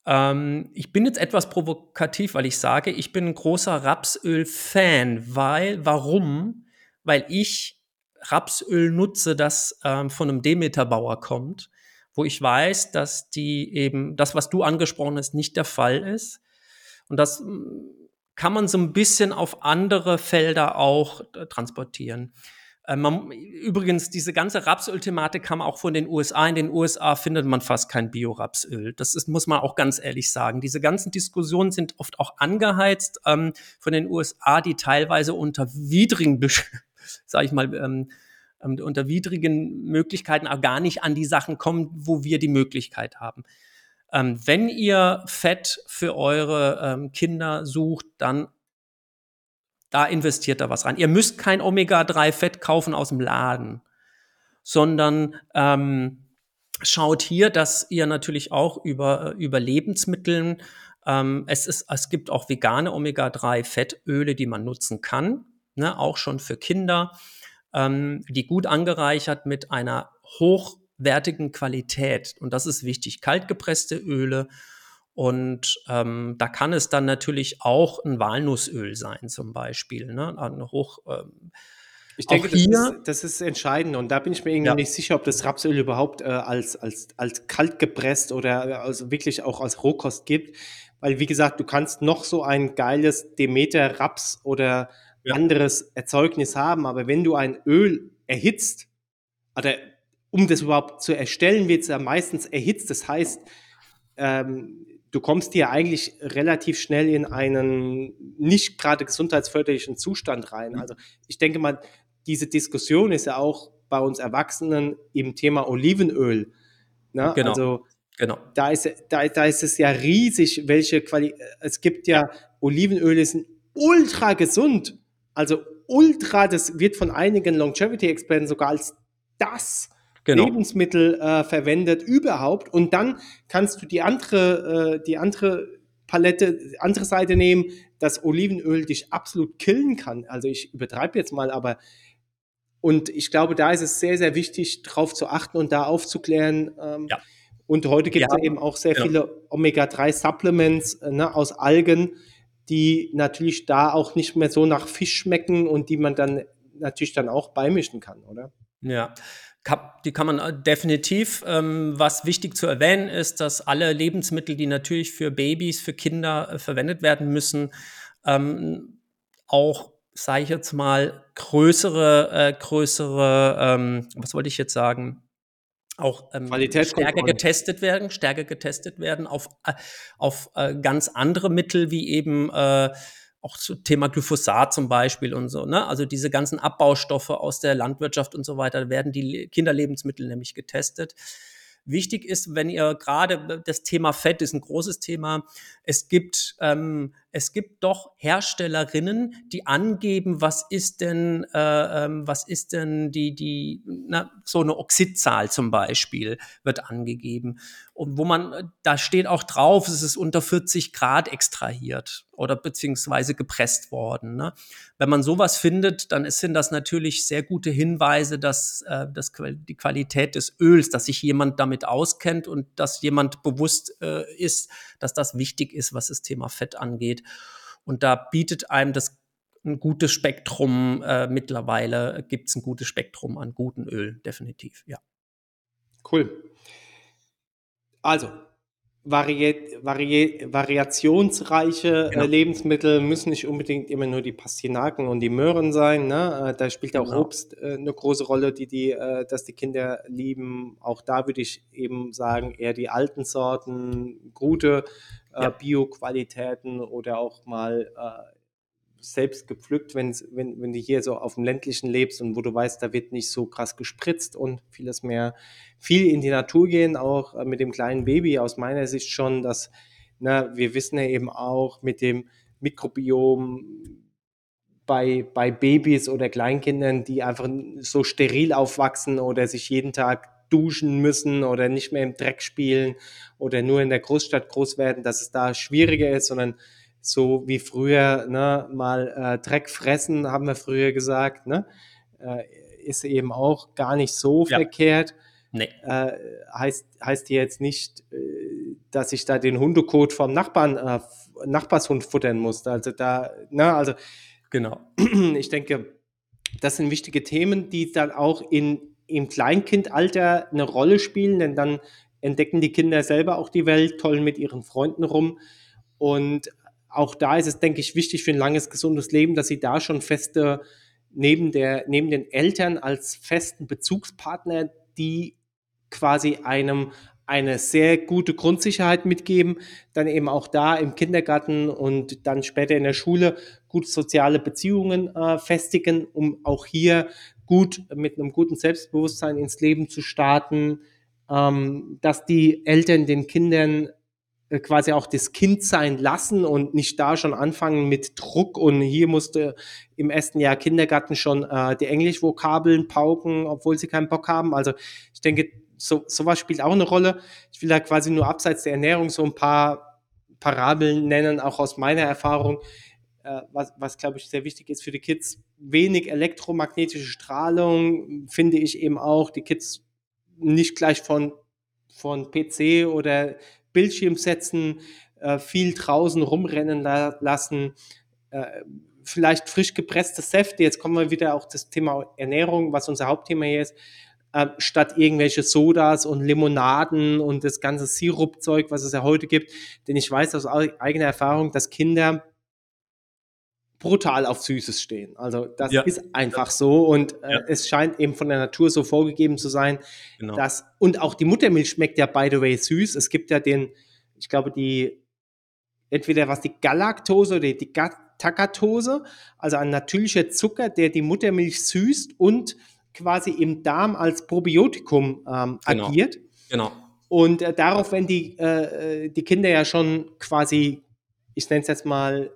Ähm, ich bin jetzt etwas provokativ, weil ich sage, ich bin ein großer Rapsöl-Fan, weil, warum? Weil ich Rapsöl nutze, das ähm, von einem Demeter-Bauer kommt, wo ich weiß, dass die eben, das, was du angesprochen hast, nicht der Fall ist. Und das hm, kann man so ein bisschen auf andere Felder auch äh, transportieren. Äh, man, übrigens, diese ganze Rapsöl-Thematik kam auch von den USA. In den USA findet man fast kein Bio-Rapsöl. Das ist, muss man auch ganz ehrlich sagen. Diese ganzen Diskussionen sind oft auch angeheizt ähm, von den USA, die teilweise unter widrigen, (laughs) sag ich mal, ähm, unter widrigen Möglichkeiten auch gar nicht an die Sachen kommen, wo wir die Möglichkeit haben. Ähm, wenn ihr Fett für eure ähm, Kinder sucht, dann da investiert er was rein. Ihr müsst kein Omega-3-Fett kaufen aus dem Laden, sondern ähm, schaut hier, dass ihr natürlich auch über, über Lebensmitteln, ähm, es, ist, es gibt auch vegane Omega-3-Fettöle, die man nutzen kann, ne, auch schon für Kinder, ähm, die gut angereichert mit einer hochwertigen Qualität. Und das ist wichtig. Kaltgepresste Öle und ähm, da kann es dann natürlich auch ein Walnussöl sein, zum Beispiel. Ne? Ein hoch, ähm, ich denke, das ist, das, ist, entscheidend und da bin ich mir irgendwie ja. nicht sicher, ob das Rapsöl überhaupt äh, als, als, als kalt gepresst oder also wirklich auch als Rohkost gibt. Weil, wie gesagt, du kannst noch so ein geiles Demeter Raps oder ja. anderes Erzeugnis haben, aber wenn du ein Öl erhitzt, oder um das überhaupt zu erstellen, wird es ja meistens erhitzt. Das heißt, ähm, du kommst hier eigentlich relativ schnell in einen nicht gerade gesundheitsförderlichen Zustand rein. Mhm. Also ich denke mal, diese Diskussion ist ja auch bei uns Erwachsenen im Thema Olivenöl. Ne? Genau. Also genau. Da, ist, da, da ist es ja riesig, welche Qualität. Es gibt ja Olivenöle sind ultra gesund. Also ultra, das wird von einigen Longevity-Experten sogar als das genau. Lebensmittel äh, verwendet überhaupt. Und dann kannst du die andere, äh, die andere Palette, andere Seite nehmen, dass Olivenöl dich absolut killen kann. Also ich übertreibe jetzt mal, aber und ich glaube, da ist es sehr, sehr wichtig, darauf zu achten und da aufzuklären. Ähm, ja. Und heute gibt es ja, eben auch sehr genau. viele Omega-3-Supplements äh, ne, aus Algen, die natürlich da auch nicht mehr so nach Fisch schmecken und die man dann natürlich dann auch beimischen kann, oder? Ja, die kann man äh, definitiv. Ähm, was wichtig zu erwähnen ist, dass alle Lebensmittel, die natürlich für Babys, für Kinder äh, verwendet werden müssen, ähm, auch, sage ich jetzt mal, größere, äh, größere, ähm, was wollte ich jetzt sagen? Auch ähm, stärker getestet werden, stärker getestet werden auf, äh, auf äh, ganz andere Mittel wie eben äh, auch zu Thema Glyphosat zum Beispiel und so, ne? Also diese ganzen Abbaustoffe aus der Landwirtschaft und so weiter werden die Kinderlebensmittel nämlich getestet. Wichtig ist, wenn ihr gerade das Thema Fett ist ein großes Thema. Es gibt ähm, es gibt doch Herstellerinnen, die angeben, was ist denn, äh, ähm, was ist denn die, die, na, so eine Oxidzahl zum Beispiel wird angegeben. Und wo man, da steht auch drauf, es ist unter 40 Grad extrahiert oder beziehungsweise gepresst worden. Ne? Wenn man sowas findet, dann sind das natürlich sehr gute Hinweise, dass, äh, dass die Qualität des Öls, dass sich jemand damit auskennt und dass jemand bewusst äh, ist, dass das wichtig ist, was das Thema Fett angeht. Und da bietet einem das ein gutes Spektrum äh, mittlerweile, gibt es ein gutes Spektrum an guten Öl, definitiv, ja. Cool. Also, vari vari variationsreiche äh, genau. Lebensmittel müssen nicht unbedingt immer nur die Pastinaken und die Möhren sein. Ne? Äh, da spielt auch genau. Obst äh, eine große Rolle, die die, dass die Kinder lieben. Auch da würde ich eben sagen, eher die alten Sorten, gute ja. Bio-Qualitäten oder auch mal selbst gepflückt, wenn, wenn du hier so auf dem ländlichen lebst und wo du weißt, da wird nicht so krass gespritzt und vieles mehr, viel in die Natur gehen, auch äh, mit dem kleinen Baby aus meiner Sicht schon, dass, na, wir wissen ja eben auch mit dem Mikrobiom bei, bei Babys oder Kleinkindern, die einfach so steril aufwachsen oder sich jeden Tag duschen müssen oder nicht mehr im Dreck spielen oder nur in der Großstadt groß werden, dass es da schwieriger ist, sondern so wie früher, ne, mal äh, Dreck fressen, haben wir früher gesagt, ne, äh, ist eben auch gar nicht so ja. verkehrt. Nee. Äh, heißt, heißt jetzt nicht, äh, dass ich da den Hundekot vom Nachbarn, äh, Nachbarshund futtern muss. Also da, ne, also genau. (clears throat) Ich denke, das sind wichtige Themen, die dann auch in, im Kleinkindalter eine Rolle spielen, denn dann entdecken die Kinder selber auch die Welt, toll mit ihren Freunden rum. Und auch da ist es, denke ich, wichtig für ein langes, gesundes Leben, dass sie da schon feste, neben, der, neben den Eltern als festen Bezugspartner, die quasi einem eine sehr gute Grundsicherheit mitgeben, dann eben auch da im Kindergarten und dann später in der Schule gut soziale Beziehungen äh, festigen, um auch hier gut mit einem guten Selbstbewusstsein ins Leben zu starten, ähm, dass die Eltern den Kindern quasi auch das Kind sein lassen und nicht da schon anfangen mit Druck und hier musste im ersten Jahr Kindergarten schon äh, die Englischvokabeln pauken, obwohl sie keinen Bock haben. Also ich denke, so, sowas spielt auch eine Rolle. Ich will da quasi nur abseits der Ernährung so ein paar Parabeln nennen, auch aus meiner Erfahrung, äh, was, was glaube ich sehr wichtig ist für die Kids. Wenig elektromagnetische Strahlung finde ich eben auch. Die Kids nicht gleich von, von PC oder Bildschirm setzen, äh, viel draußen rumrennen la lassen, äh, vielleicht frisch gepresste Säfte. Jetzt kommen wir wieder auch das Thema Ernährung, was unser Hauptthema hier ist. Äh, statt irgendwelche Sodas und Limonaden und das ganze Sirupzeug, was es ja heute gibt. Denn ich weiß aus eigener Erfahrung, dass Kinder brutal auf Süßes stehen. Also das ja. ist einfach so und äh, ja. es scheint eben von der Natur so vorgegeben zu sein, genau. dass und auch die Muttermilch schmeckt ja by the way süß. Es gibt ja den, ich glaube die entweder was die Galaktose oder die Takatose, also ein natürlicher Zucker, der die Muttermilch süßt und quasi im Darm als Probiotikum ähm, genau. agiert. Genau. Und äh, darauf, wenn die, äh, äh die Kinder ja schon quasi, ich nenne es jetzt mal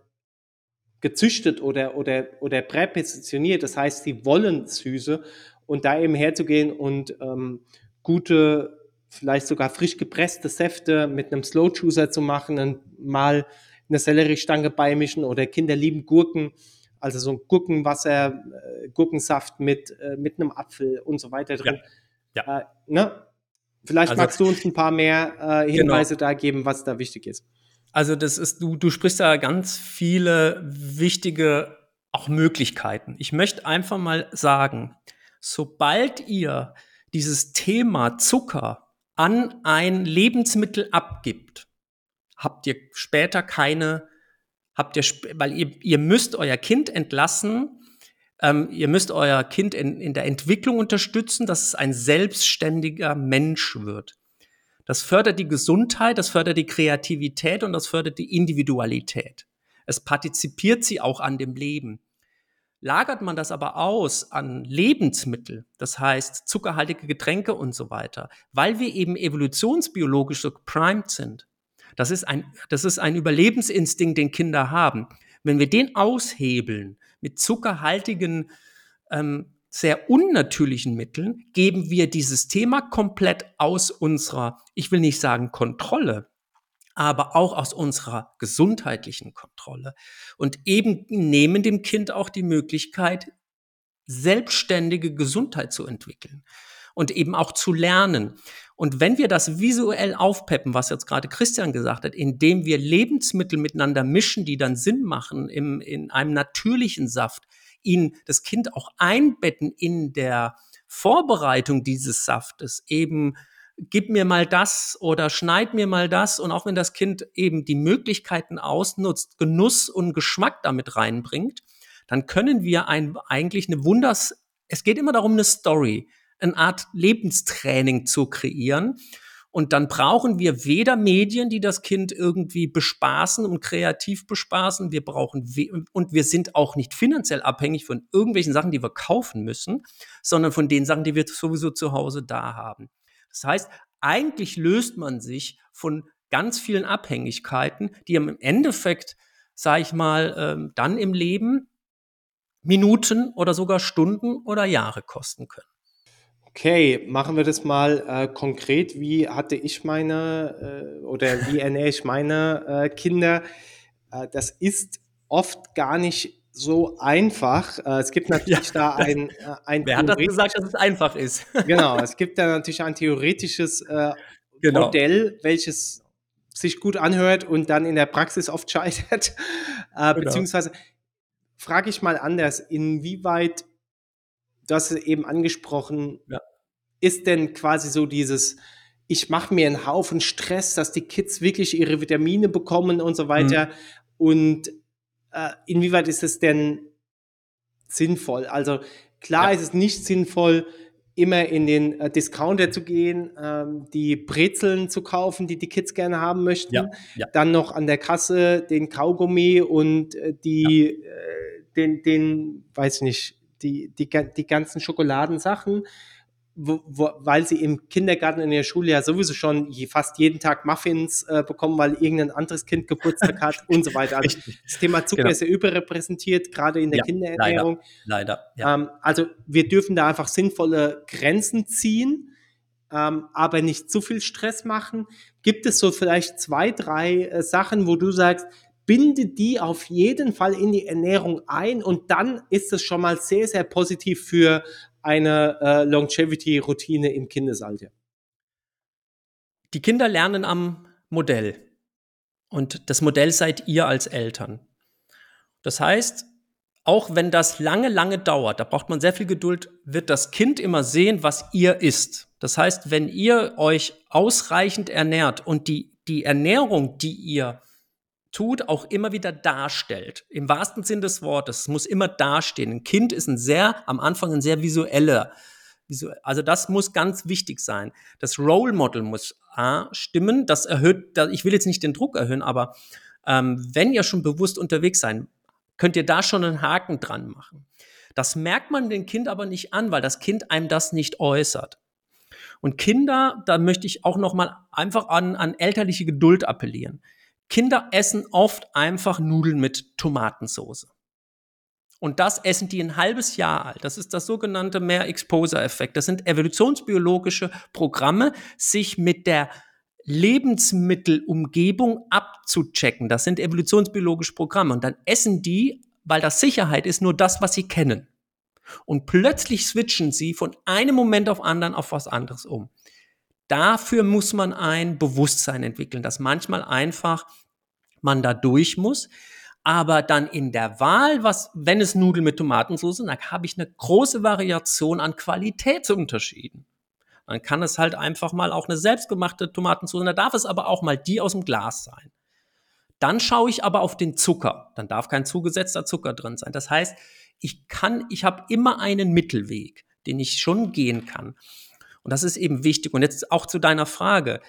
gezüchtet oder, oder, oder präpositioniert. Das heißt, sie wollen Süße und da eben herzugehen und ähm, gute, vielleicht sogar frisch gepresste Säfte mit einem Slow Juicer zu machen und mal eine Selleriestange beimischen oder Kinder lieben Gurken, also so ein Gurkenwasser, äh, Gurkensaft mit, äh, mit einem Apfel und so weiter drin. Ja. ja. Äh, ne? Vielleicht also, magst du uns ein paar mehr äh, genau. Hinweise genau. da geben, was da wichtig ist. Also das ist, du, du sprichst da ganz viele wichtige auch Möglichkeiten. Ich möchte einfach mal sagen, sobald ihr dieses Thema Zucker an ein Lebensmittel abgibt, habt ihr später keine, habt ihr, weil ihr, ihr müsst euer Kind entlassen, ähm, ihr müsst euer Kind in, in der Entwicklung unterstützen, dass es ein selbstständiger Mensch wird. Das fördert die Gesundheit, das fördert die Kreativität und das fördert die Individualität. Es partizipiert sie auch an dem Leben. Lagert man das aber aus an Lebensmittel, das heißt zuckerhaltige Getränke und so weiter, weil wir eben evolutionsbiologisch so primed sind, das ist ein, das ist ein Überlebensinstinkt, den Kinder haben. Wenn wir den aushebeln mit zuckerhaltigen, ähm, sehr unnatürlichen Mitteln, geben wir dieses Thema komplett aus unserer, ich will nicht sagen Kontrolle, aber auch aus unserer gesundheitlichen Kontrolle und eben nehmen dem Kind auch die Möglichkeit, selbstständige Gesundheit zu entwickeln und eben auch zu lernen. Und wenn wir das visuell aufpeppen, was jetzt gerade Christian gesagt hat, indem wir Lebensmittel miteinander mischen, die dann Sinn machen im, in einem natürlichen Saft, ihn, das Kind auch einbetten in der Vorbereitung dieses Saftes, eben gib mir mal das oder schneid mir mal das. Und auch wenn das Kind eben die Möglichkeiten ausnutzt, Genuss und Geschmack damit reinbringt, dann können wir ein, eigentlich eine Wunders, es geht immer darum, eine Story, eine Art Lebenstraining zu kreieren. Und dann brauchen wir weder Medien, die das Kind irgendwie bespaßen und kreativ bespaßen. Wir brauchen, und wir sind auch nicht finanziell abhängig von irgendwelchen Sachen, die wir kaufen müssen, sondern von den Sachen, die wir sowieso zu Hause da haben. Das heißt, eigentlich löst man sich von ganz vielen Abhängigkeiten, die im Endeffekt, sage ich mal, ähm, dann im Leben Minuten oder sogar Stunden oder Jahre kosten können. Okay, machen wir das mal äh, konkret. Wie hatte ich meine äh, oder wie (laughs) ernähre ich meine äh, Kinder? Äh, das ist oft gar nicht so einfach. Äh, es gibt (laughs) natürlich ja, da ein, äh, ein Wer hat das gesagt, dass es einfach ist? (laughs) genau, es gibt da natürlich ein theoretisches genau. Modell, welches sich gut anhört und dann in der Praxis oft scheitert. Genau. Beziehungsweise frage ich mal anders, inwieweit, du hast es eben angesprochen, ja. ist denn quasi so dieses, ich mache mir einen Haufen Stress, dass die Kids wirklich ihre Vitamine bekommen und so weiter. Mhm. Und äh, inwieweit ist es denn sinnvoll? Also klar ja. ist es nicht sinnvoll, immer in den äh, Discounter zu gehen, ähm, die Brezeln zu kaufen, die die Kids gerne haben möchten, ja, ja. dann noch an der Kasse den Kaugummi und äh, die, äh, den, den, weiß nicht, die, die, die ganzen Schokoladensachen wo, wo, weil sie im Kindergarten in der Schule ja sowieso schon je, fast jeden Tag Muffins äh, bekommen, weil irgendein anderes Kind Geburtstag hat (laughs) und so weiter. Also das Thema Zucker genau. ist ja überrepräsentiert, gerade in der ja, Kinderernährung. Leider. leider ja. ähm, also wir dürfen da einfach sinnvolle Grenzen ziehen, ähm, aber nicht zu viel Stress machen. Gibt es so vielleicht zwei, drei äh, Sachen, wo du sagst, binde die auf jeden Fall in die Ernährung ein und dann ist es schon mal sehr, sehr positiv für eine äh, Longevity-Routine im Kindesalter? Die Kinder lernen am Modell. Und das Modell seid ihr als Eltern. Das heißt, auch wenn das lange, lange dauert, da braucht man sehr viel Geduld, wird das Kind immer sehen, was ihr isst. Das heißt, wenn ihr euch ausreichend ernährt und die, die Ernährung, die ihr tut, auch immer wieder darstellt. Im wahrsten Sinn des Wortes. Es muss immer dastehen. Ein Kind ist ein sehr, am Anfang ein sehr visueller. Also das muss ganz wichtig sein. Das Role Model muss A, stimmen. Das erhöht, ich will jetzt nicht den Druck erhöhen, aber ähm, wenn ihr schon bewusst unterwegs seid, könnt ihr da schon einen Haken dran machen. Das merkt man dem Kind aber nicht an, weil das Kind einem das nicht äußert. Und Kinder, da möchte ich auch noch mal einfach an, an elterliche Geduld appellieren. Kinder essen oft einfach Nudeln mit Tomatensauce. Und das essen die ein halbes Jahr alt. Das ist das sogenannte Mehr-Exposure-Effekt. Das sind evolutionsbiologische Programme, sich mit der Lebensmittelumgebung abzuchecken. Das sind evolutionsbiologische Programme. Und dann essen die, weil das Sicherheit ist, nur das, was sie kennen. Und plötzlich switchen sie von einem Moment auf anderen auf was anderes um. Dafür muss man ein Bewusstsein entwickeln, dass manchmal einfach man da durch muss. Aber dann in der Wahl, was, wenn es Nudeln mit Tomatensauce sind, dann habe ich eine große Variation an Qualitätsunterschieden. Dann kann es halt einfach mal auch eine selbstgemachte Tomatensauce, da darf es aber auch mal die aus dem Glas sein. Dann schaue ich aber auf den Zucker. Dann darf kein zugesetzter Zucker drin sein. Das heißt, ich kann, ich habe immer einen Mittelweg, den ich schon gehen kann. Und das ist eben wichtig. Und jetzt auch zu deiner Frage.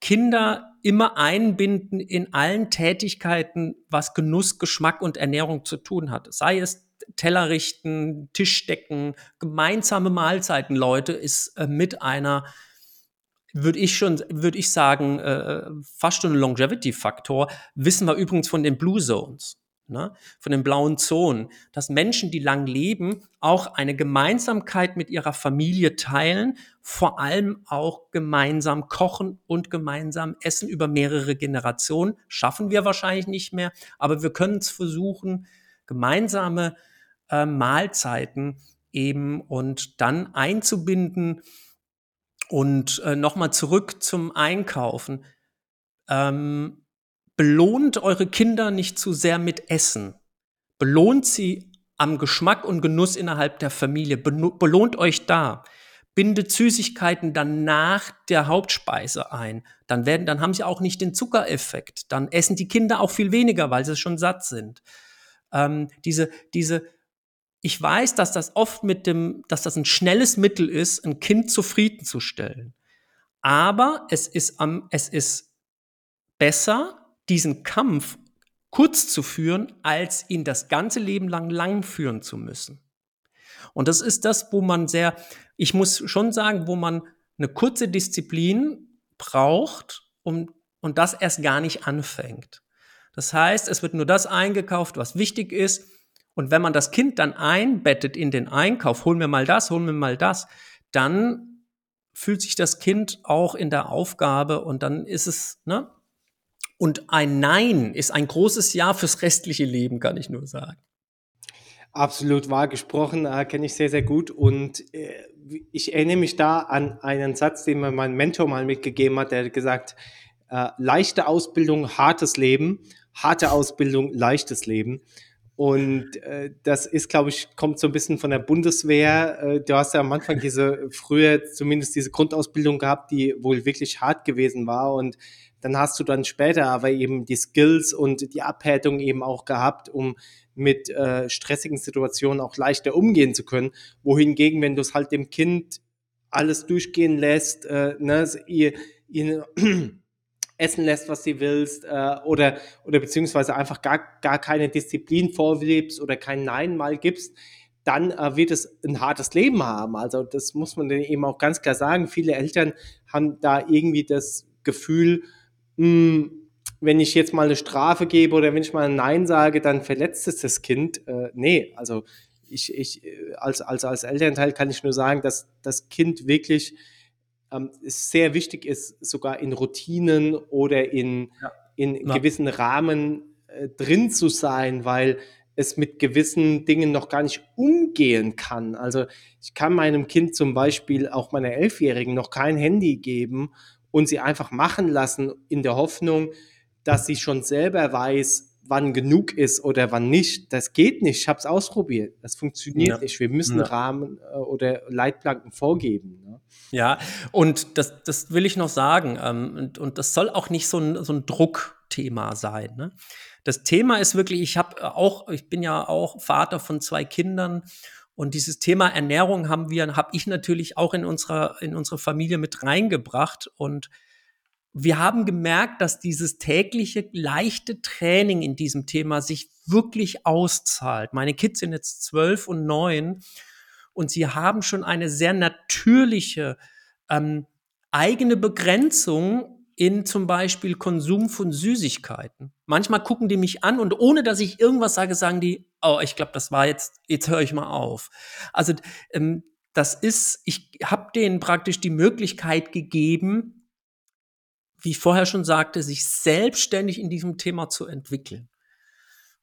Kinder immer einbinden in allen Tätigkeiten, was Genuss, Geschmack und Ernährung zu tun hat. Sei es Teller richten, Tischdecken, gemeinsame Mahlzeiten, Leute, ist äh, mit einer, würde ich schon, würde ich sagen, äh, fast schon ein Longevity-Faktor. Wissen wir übrigens von den Blue Zones ne, von den blauen Zonen, dass Menschen, die lang leben, auch eine Gemeinsamkeit mit ihrer Familie teilen, vor allem auch gemeinsam kochen und gemeinsam essen über mehrere Generationen. Schaffen wir wahrscheinlich nicht mehr, aber wir können es versuchen, gemeinsame äh, Mahlzeiten eben und dann einzubinden. Und äh, nochmal zurück zum Einkaufen. Ähm, belohnt eure Kinder nicht zu sehr mit Essen. Belohnt sie am Geschmack und Genuss innerhalb der Familie. Belohnt euch da. Bindet Süßigkeiten dann nach der Hauptspeise ein. Dann werden, dann haben sie auch nicht den Zuckereffekt. Dann essen die Kinder auch viel weniger, weil sie schon satt sind. Ähm, diese, diese, ich weiß, dass das oft mit dem, dass das ein schnelles Mittel ist, ein Kind zufriedenzustellen. Aber es ist am, es ist besser, diesen Kampf kurz zu führen, als ihn das ganze Leben lang lang führen zu müssen. Und das ist das, wo man sehr, ich muss schon sagen, wo man eine kurze Disziplin braucht, um, und das erst gar nicht anfängt. Das heißt, es wird nur das eingekauft, was wichtig ist. Und wenn man das Kind dann einbettet in den Einkauf, holen wir mal das, holen wir mal das, dann fühlt sich das Kind auch in der Aufgabe und dann ist es, ne, und ein Nein ist ein großes Ja fürs restliche Leben, kann ich nur sagen. Absolut wahr gesprochen, äh, kenne ich sehr, sehr gut. Und äh, ich erinnere mich da an einen Satz, den mir mein Mentor mal mitgegeben hat. Der hat gesagt, äh, leichte Ausbildung, hartes Leben, harte Ausbildung, leichtes Leben. Und äh, das ist, glaube ich, kommt so ein bisschen von der Bundeswehr. Äh, du hast ja am Anfang (laughs) diese, früher zumindest diese Grundausbildung gehabt, die wohl wirklich hart gewesen war. Und dann hast du dann später aber eben die Skills und die Abhärtung eben auch gehabt, um mit äh, stressigen Situationen auch leichter umgehen zu können. Wohingegen, wenn du es halt dem Kind alles durchgehen lässt, äh, ne, ihr, ihr (clears throat) essen lässt, was sie willst, äh, oder, oder beziehungsweise einfach gar, gar keine Disziplin vorlebst oder kein Nein mal gibst, dann äh, wird es ein hartes Leben haben. Also das muss man eben auch ganz klar sagen. Viele Eltern haben da irgendwie das Gefühl, hm, wenn ich jetzt mal eine Strafe gebe oder wenn ich mal ein Nein sage, dann verletzt es das Kind. Äh, nee, also ich, ich äh, als, als, als Elternteil kann ich nur sagen, dass das Kind wirklich ähm, sehr wichtig ist, sogar in Routinen oder in, ja. in ja. gewissen Rahmen äh, drin zu sein, weil es mit gewissen Dingen noch gar nicht umgehen kann. Also ich kann meinem Kind zum Beispiel, auch meiner Elfjährigen, noch kein Handy geben und sie einfach machen lassen in der Hoffnung, dass sie schon selber weiß, wann genug ist oder wann nicht. Das geht nicht. Ich habe es ausprobiert. Das funktioniert ja. nicht. Wir müssen ja. Rahmen äh, oder Leitplanken vorgeben. Ne? Ja, und das, das will ich noch sagen. Ähm, und, und das soll auch nicht so ein, so ein Druckthema sein. Ne? Das Thema ist wirklich, ich habe auch, ich bin ja auch Vater von zwei Kindern und dieses Thema Ernährung haben wir, habe ich natürlich auch in unserer, in unsere Familie mit reingebracht. Und wir haben gemerkt, dass dieses tägliche leichte Training in diesem Thema sich wirklich auszahlt. Meine Kids sind jetzt zwölf und neun und sie haben schon eine sehr natürliche ähm, eigene Begrenzung in zum Beispiel Konsum von Süßigkeiten. Manchmal gucken die mich an und ohne dass ich irgendwas sage, sagen die, oh, ich glaube, das war jetzt, jetzt höre ich mal auf. Also ähm, das ist, ich habe denen praktisch die Möglichkeit gegeben, wie ich vorher schon sagte, sich selbstständig in diesem Thema zu entwickeln.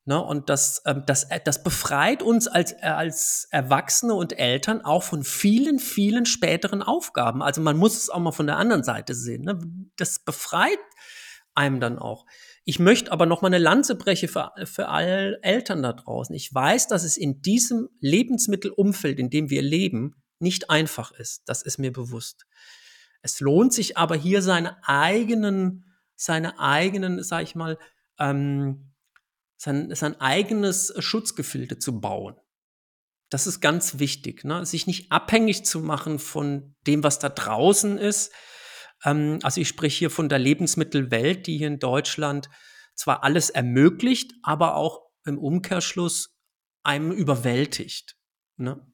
Ne, und das, ähm, das, äh, das befreit uns als, äh, als Erwachsene und Eltern auch von vielen, vielen späteren Aufgaben. Also man muss es auch mal von der anderen Seite sehen. Ne? Das befreit einem dann auch. Ich möchte aber noch mal eine Lanze brechen für, für alle Eltern da draußen. Ich weiß, dass es in diesem Lebensmittelumfeld, in dem wir leben, nicht einfach ist. Das ist mir bewusst. Es lohnt sich aber hier seine eigenen, seine eigenen, sag ich mal, ähm, sein, sein eigenes Schutzgefilde zu bauen. Das ist ganz wichtig, ne? sich nicht abhängig zu machen von dem, was da draußen ist. Ähm, also ich spreche hier von der Lebensmittelwelt, die hier in Deutschland zwar alles ermöglicht, aber auch im Umkehrschluss einem überwältigt. Ne?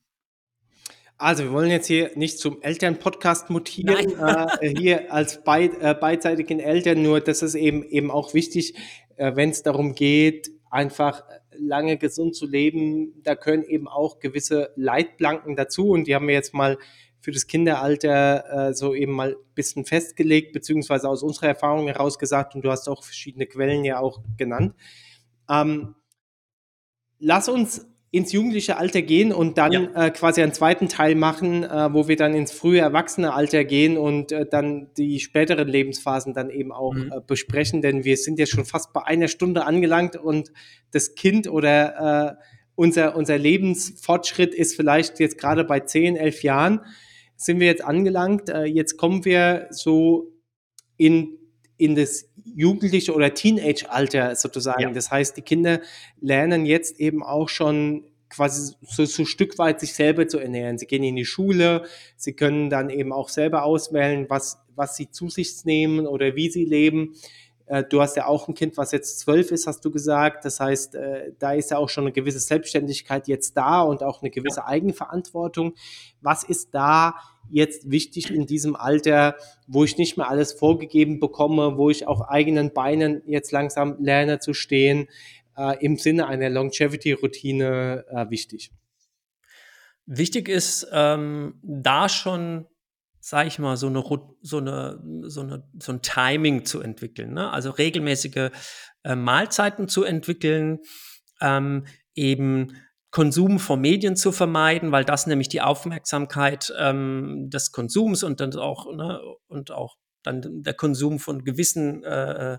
Also, wir wollen jetzt hier nicht zum Elternpodcast mutieren, äh, hier als beid, äh, beidseitigen Eltern, nur das ist eben, eben auch wichtig, äh, wenn es darum geht, einfach lange gesund zu leben. Da können eben auch gewisse Leitplanken dazu und die haben wir jetzt mal für das Kinderalter äh, so eben mal ein bisschen festgelegt, beziehungsweise aus unserer Erfahrung heraus gesagt und du hast auch verschiedene Quellen ja auch genannt. Ähm, lass uns ins jugendliche Alter gehen und dann ja. äh, quasi einen zweiten Teil machen, äh, wo wir dann ins frühe Erwachsene-Alter gehen und äh, dann die späteren Lebensphasen dann eben auch mhm. Äh, besprechen, denn wir sind ja schon fast bei einer Stunde angelangt und das Kind oder äh, unser, unser Lebensfortschritt ist vielleicht jetzt gerade bei 10, 11 Jahren, sind wir jetzt angelangt. Äh, jetzt kommen wir so in, in das Jugendliche oder Teenage-Alter sozusagen. Ja. Das heißt, die Kinder lernen jetzt eben auch schon quasi so, so Stück weit sich selber zu ernähren. Sie gehen in die Schule, sie können dann eben auch selber auswählen, was, was sie zu sich nehmen oder wie sie leben. Äh, du hast ja auch ein Kind, was jetzt zwölf ist, hast du gesagt. Das heißt, äh, da ist ja auch schon eine gewisse Selbstständigkeit jetzt da und auch eine gewisse Eigenverantwortung. Was ist da jetzt wichtig in diesem Alter, wo ich nicht mehr alles vorgegeben bekomme, wo ich auf eigenen Beinen jetzt langsam lerne zu stehen, äh, im Sinne einer Longevity-Routine äh, wichtig? Wichtig ist, ähm, da schon, sage ich mal, so eine, so eine, so eine, so ein Timing zu entwickeln. Ne? Also regelmäßige äh, Mahlzeiten zu entwickeln, ähm, eben Konsum von Medien zu vermeiden, weil das nämlich die Aufmerksamkeit ähm, des Konsums und dann auch ne, und auch dann der Konsum von gewissen äh,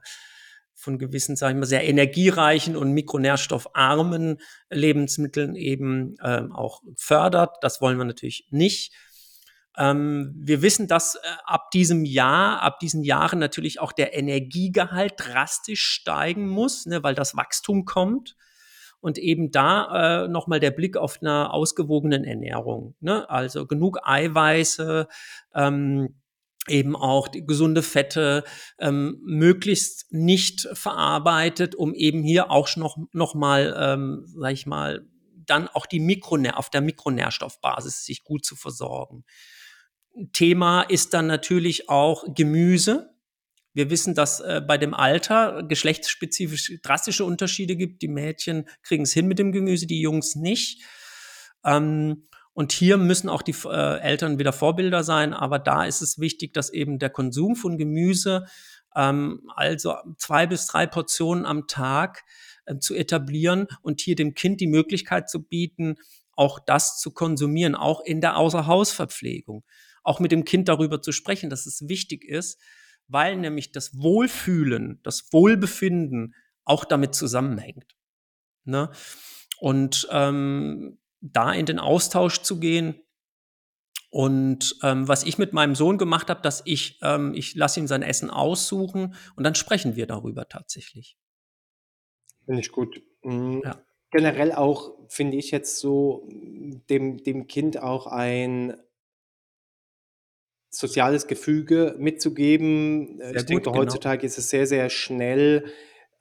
von gewissen, sage ich mal, sehr energiereichen und mikronährstoffarmen Lebensmitteln eben ähm, auch fördert. Das wollen wir natürlich nicht. Ähm, wir wissen, dass äh, ab diesem Jahr, ab diesen Jahren natürlich auch der Energiegehalt drastisch steigen muss, ne, weil das Wachstum kommt und eben da äh, nochmal der Blick auf eine ausgewogenen Ernährung. Ne? Also genug Eiweiße, ähm, eben auch die gesunde Fette ähm, möglichst nicht verarbeitet, um eben hier auch noch, noch mal, ähm, sag ich mal, dann auch die Mikronähr auf der Mikronährstoffbasis sich gut zu versorgen. Thema ist dann natürlich auch Gemüse. Wir wissen, dass äh, bei dem Alter geschlechtsspezifisch drastische Unterschiede gibt. Die Mädchen kriegen es hin mit dem Gemüse, die Jungs nicht. Ähm, und hier müssen auch die äh, Eltern wieder Vorbilder sein, aber da ist es wichtig, dass eben der Konsum von Gemüse, ähm, also zwei bis drei Portionen am Tag äh, zu etablieren und hier dem Kind die Möglichkeit zu bieten, auch das zu konsumieren, auch in der Außerhausverpflegung. Auch mit dem Kind darüber zu sprechen, dass es wichtig ist, weil nämlich das Wohlfühlen, das Wohlbefinden auch damit zusammenhängt. Ne? Und ähm, da in den Austausch zu gehen. Und ähm, was ich mit meinem Sohn gemacht habe, dass ich, ähm, ich lasse ihm sein Essen aussuchen und dann sprechen wir darüber tatsächlich. Finde ich gut. Mhm. Ja. Generell auch finde ich jetzt so dem, dem Kind auch ein soziales Gefüge mitzugeben. Sehr ich gut, denke, genau. heutzutage ist es sehr, sehr schnell,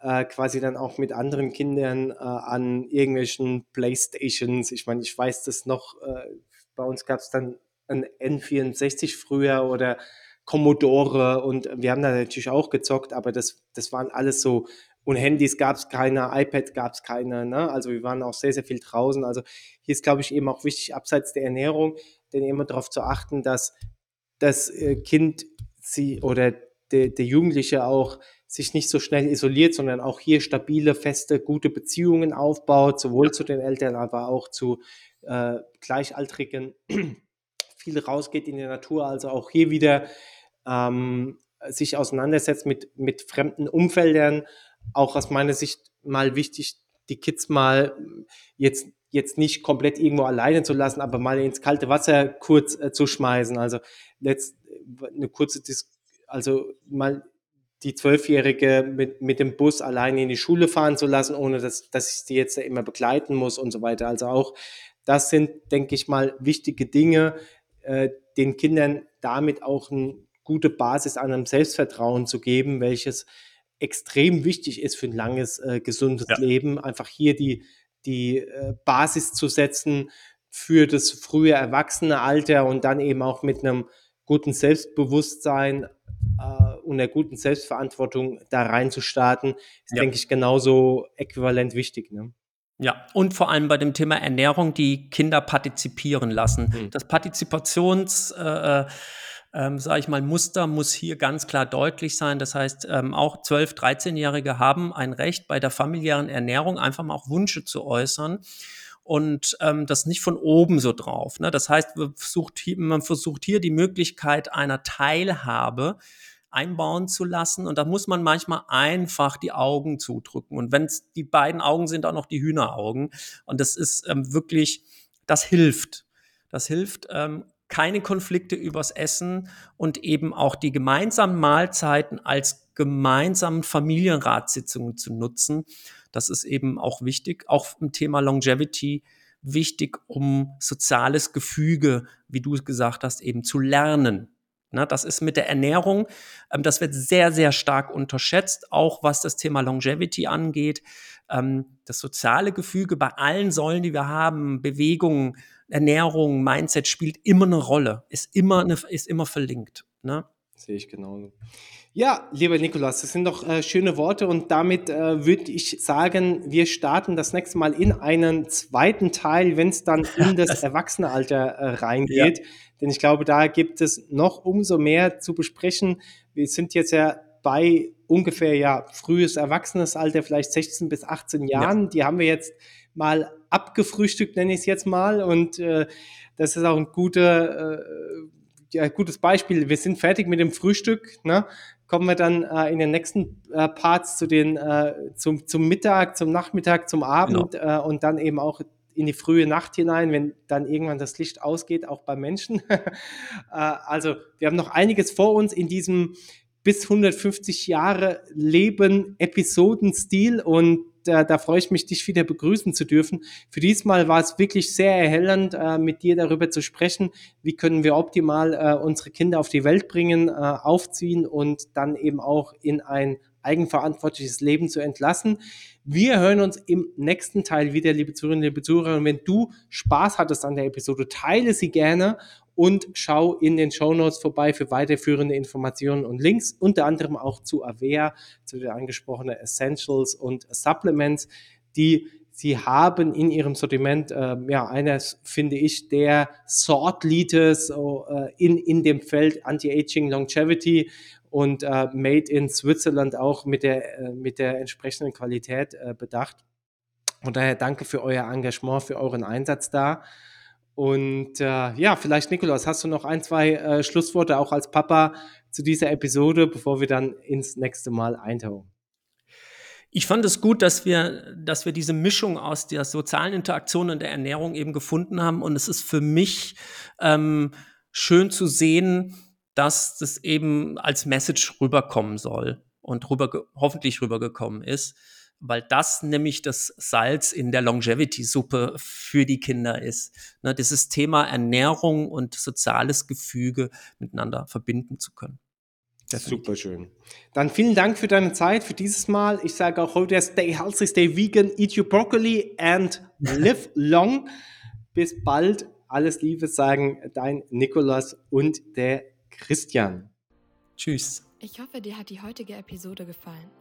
äh, quasi dann auch mit anderen Kindern äh, an irgendwelchen Playstations. Ich meine, ich weiß das noch, äh, bei uns gab es dann ein N64 früher oder Commodore und wir haben da natürlich auch gezockt, aber das, das waren alles so, und Handys gab es keine, iPad gab es keine, ne? also wir waren auch sehr, sehr viel draußen. Also hier ist, glaube ich, eben auch wichtig, abseits der Ernährung, denn immer darauf zu achten, dass das äh, Kind sie oder der, der Jugendliche auch sich nicht so schnell isoliert, sondern auch hier stabile, feste, gute Beziehungen aufbaut, sowohl zu den Eltern, aber auch zu äh, Gleichaltrigen, (clears throat) viel rausgeht in die Natur, also auch hier wieder ähm, sich auseinandersetzt mit, mit fremden Umfeldern. Auch aus meiner Sicht mal wichtig, die Kids mal jetzt, jetzt nicht komplett irgendwo alleine zu lassen, aber mal ins kalte Wasser kurz äh, zu schmeißen. Also letzt, eine kurze Dis also mal die Zwölfjährige mit, mit dem Bus alleine in die Schule fahren zu lassen, ohne dass, dass ich sie jetzt immer begleiten muss und so weiter. Also auch das sind, denke ich mal, wichtige Dinge, äh, den Kindern damit auch eine gute Basis an einem Selbstvertrauen zu geben, welches extrem wichtig ist für ein langes, äh, gesundes ja. Leben. Einfach hier die, die äh, Basis zu setzen für das frühe Erwachsenealter und dann eben auch mit einem guten Selbstbewusstsein äh, und einer guten Selbstverantwortung da reinzustarten, ist, ja. denke ich, genauso äquivalent wichtig. Ne? Ja, und vor allem bei dem Thema Ernährung die Kinder partizipieren lassen. Mhm. Das Partizipations, äh, äh ähm, sage ich mal, Muster muss hier ganz klar deutlich sein. Das heißt, ähm, auch 12-, 13-Jährige haben ein Recht, bei der familiären Ernährung einfach mal auch Wünsche zu äußern und ähm, das nicht von oben so drauf. Ne? Das heißt, versucht, man versucht hier die Möglichkeit einer Teilhabe einbauen zu lassen. Und da muss man manchmal einfach die Augen zudrücken. Und wenn es die beiden Augen sind, auch noch die Hühneraugen. Und das ist ähm, wirklich, das hilft. Das hilft, ähm, keine Konflikte übers Essen und eben auch die gemeinsamen Mahlzeiten als gemeinsamen Familienratssitzungen zu nutzen. Das ist eben auch wichtig, auch im Thema Longevity wichtig, um soziales Gefüge, wie du es gesagt hast, eben zu lernen. Na, das ist mit der Ernährung, ähm, das wird sehr, sehr stark unterschätzt, auch was das Thema Longevity angeht. Ähm, das soziale Gefüge bei allen Säulen, die wir haben, Bewegung, Ernährung, Mindset spielt immer eine Rolle, ist immer, eine, ist immer verlinkt. Ne? Sehe ich genauso. Ja, lieber Nikolas, das sind doch äh, schöne Worte und damit äh, würde ich sagen, wir starten das nächste Mal in einen zweiten Teil, wenn es dann (laughs) in das Erwachsenealter äh, reingeht. Ja. Denn ich glaube, da gibt es noch umso mehr zu besprechen. Wir sind jetzt ja bei ungefähr ja frühes Erwachsenesalter, vielleicht 16 bis 18 Jahren. Ja. Die haben wir jetzt mal abgefrühstückt, nenne ich es jetzt mal. Und äh, das ist auch ein guter, äh, ja, gutes Beispiel. Wir sind fertig mit dem Frühstück. Ne? kommen wir dann äh, in den nächsten äh, Parts zu den, äh, zum, zum Mittag, zum Nachmittag, zum Abend genau. Äh, und dann eben auch in die frühe Nacht hinein, wenn dann irgendwann das Licht ausgeht, auch bei Menschen. (laughs) Äh, also wir haben noch einiges vor uns in diesem bis 150 Jahre Leben Episodenstil und da, da freue ich mich, dich wieder begrüßen zu dürfen. Für diesmal war es wirklich sehr erhellend, äh, mit dir darüber zu sprechen, wie können wir optimal äh, unsere Kinder auf die Welt bringen, äh, aufziehen und dann eben auch in ein eigenverantwortliches Leben zu entlassen. Wir hören uns im nächsten Teil wieder, liebe Zuhörerinnen, liebe Zuhörer. Und wenn du Spaß hattest an der Episode, teile sie gerne und schau in den Show Notes vorbei für weiterführende Informationen und Links, unter anderem auch zu Avea, zu den angesprochenen Essentials und Supplements, die sie haben in ihrem Sortiment, äh, ja, eines finde ich der Sort Leaders äh, in, in dem Feld Anti-Aging Longevity und äh, Made in Switzerland auch mit der, äh, mit der entsprechenden Qualität äh, bedacht. Von daher danke für euer Engagement, für euren Einsatz da. Und äh, ja, vielleicht, Nikolaus, hast du noch ein, zwei äh, Schlussworte auch als Papa zu dieser Episode, bevor wir dann ins nächste Mal eintauchen? Ich fand es gut, dass wir, dass wir diese Mischung aus der sozialen Interaktion und der Ernährung eben gefunden haben. Und es ist für mich ähm, schön zu sehen, dass das eben als Message rüberkommen soll und rüber, hoffentlich rübergekommen ist weil das nämlich das Salz in der Longevity-Suppe für die Kinder ist. Ne, dieses Thema Ernährung und soziales Gefüge miteinander verbinden zu können. Super schön. Dann vielen Dank für deine Zeit für dieses Mal. Ich sage auch heute stay healthy, stay vegan, eat your broccoli and (laughs) live long. Bis bald. Alles Liebe sagen dein Nikolas und der Christian. Tschüss. Ich hoffe, dir hat die heutige Episode gefallen.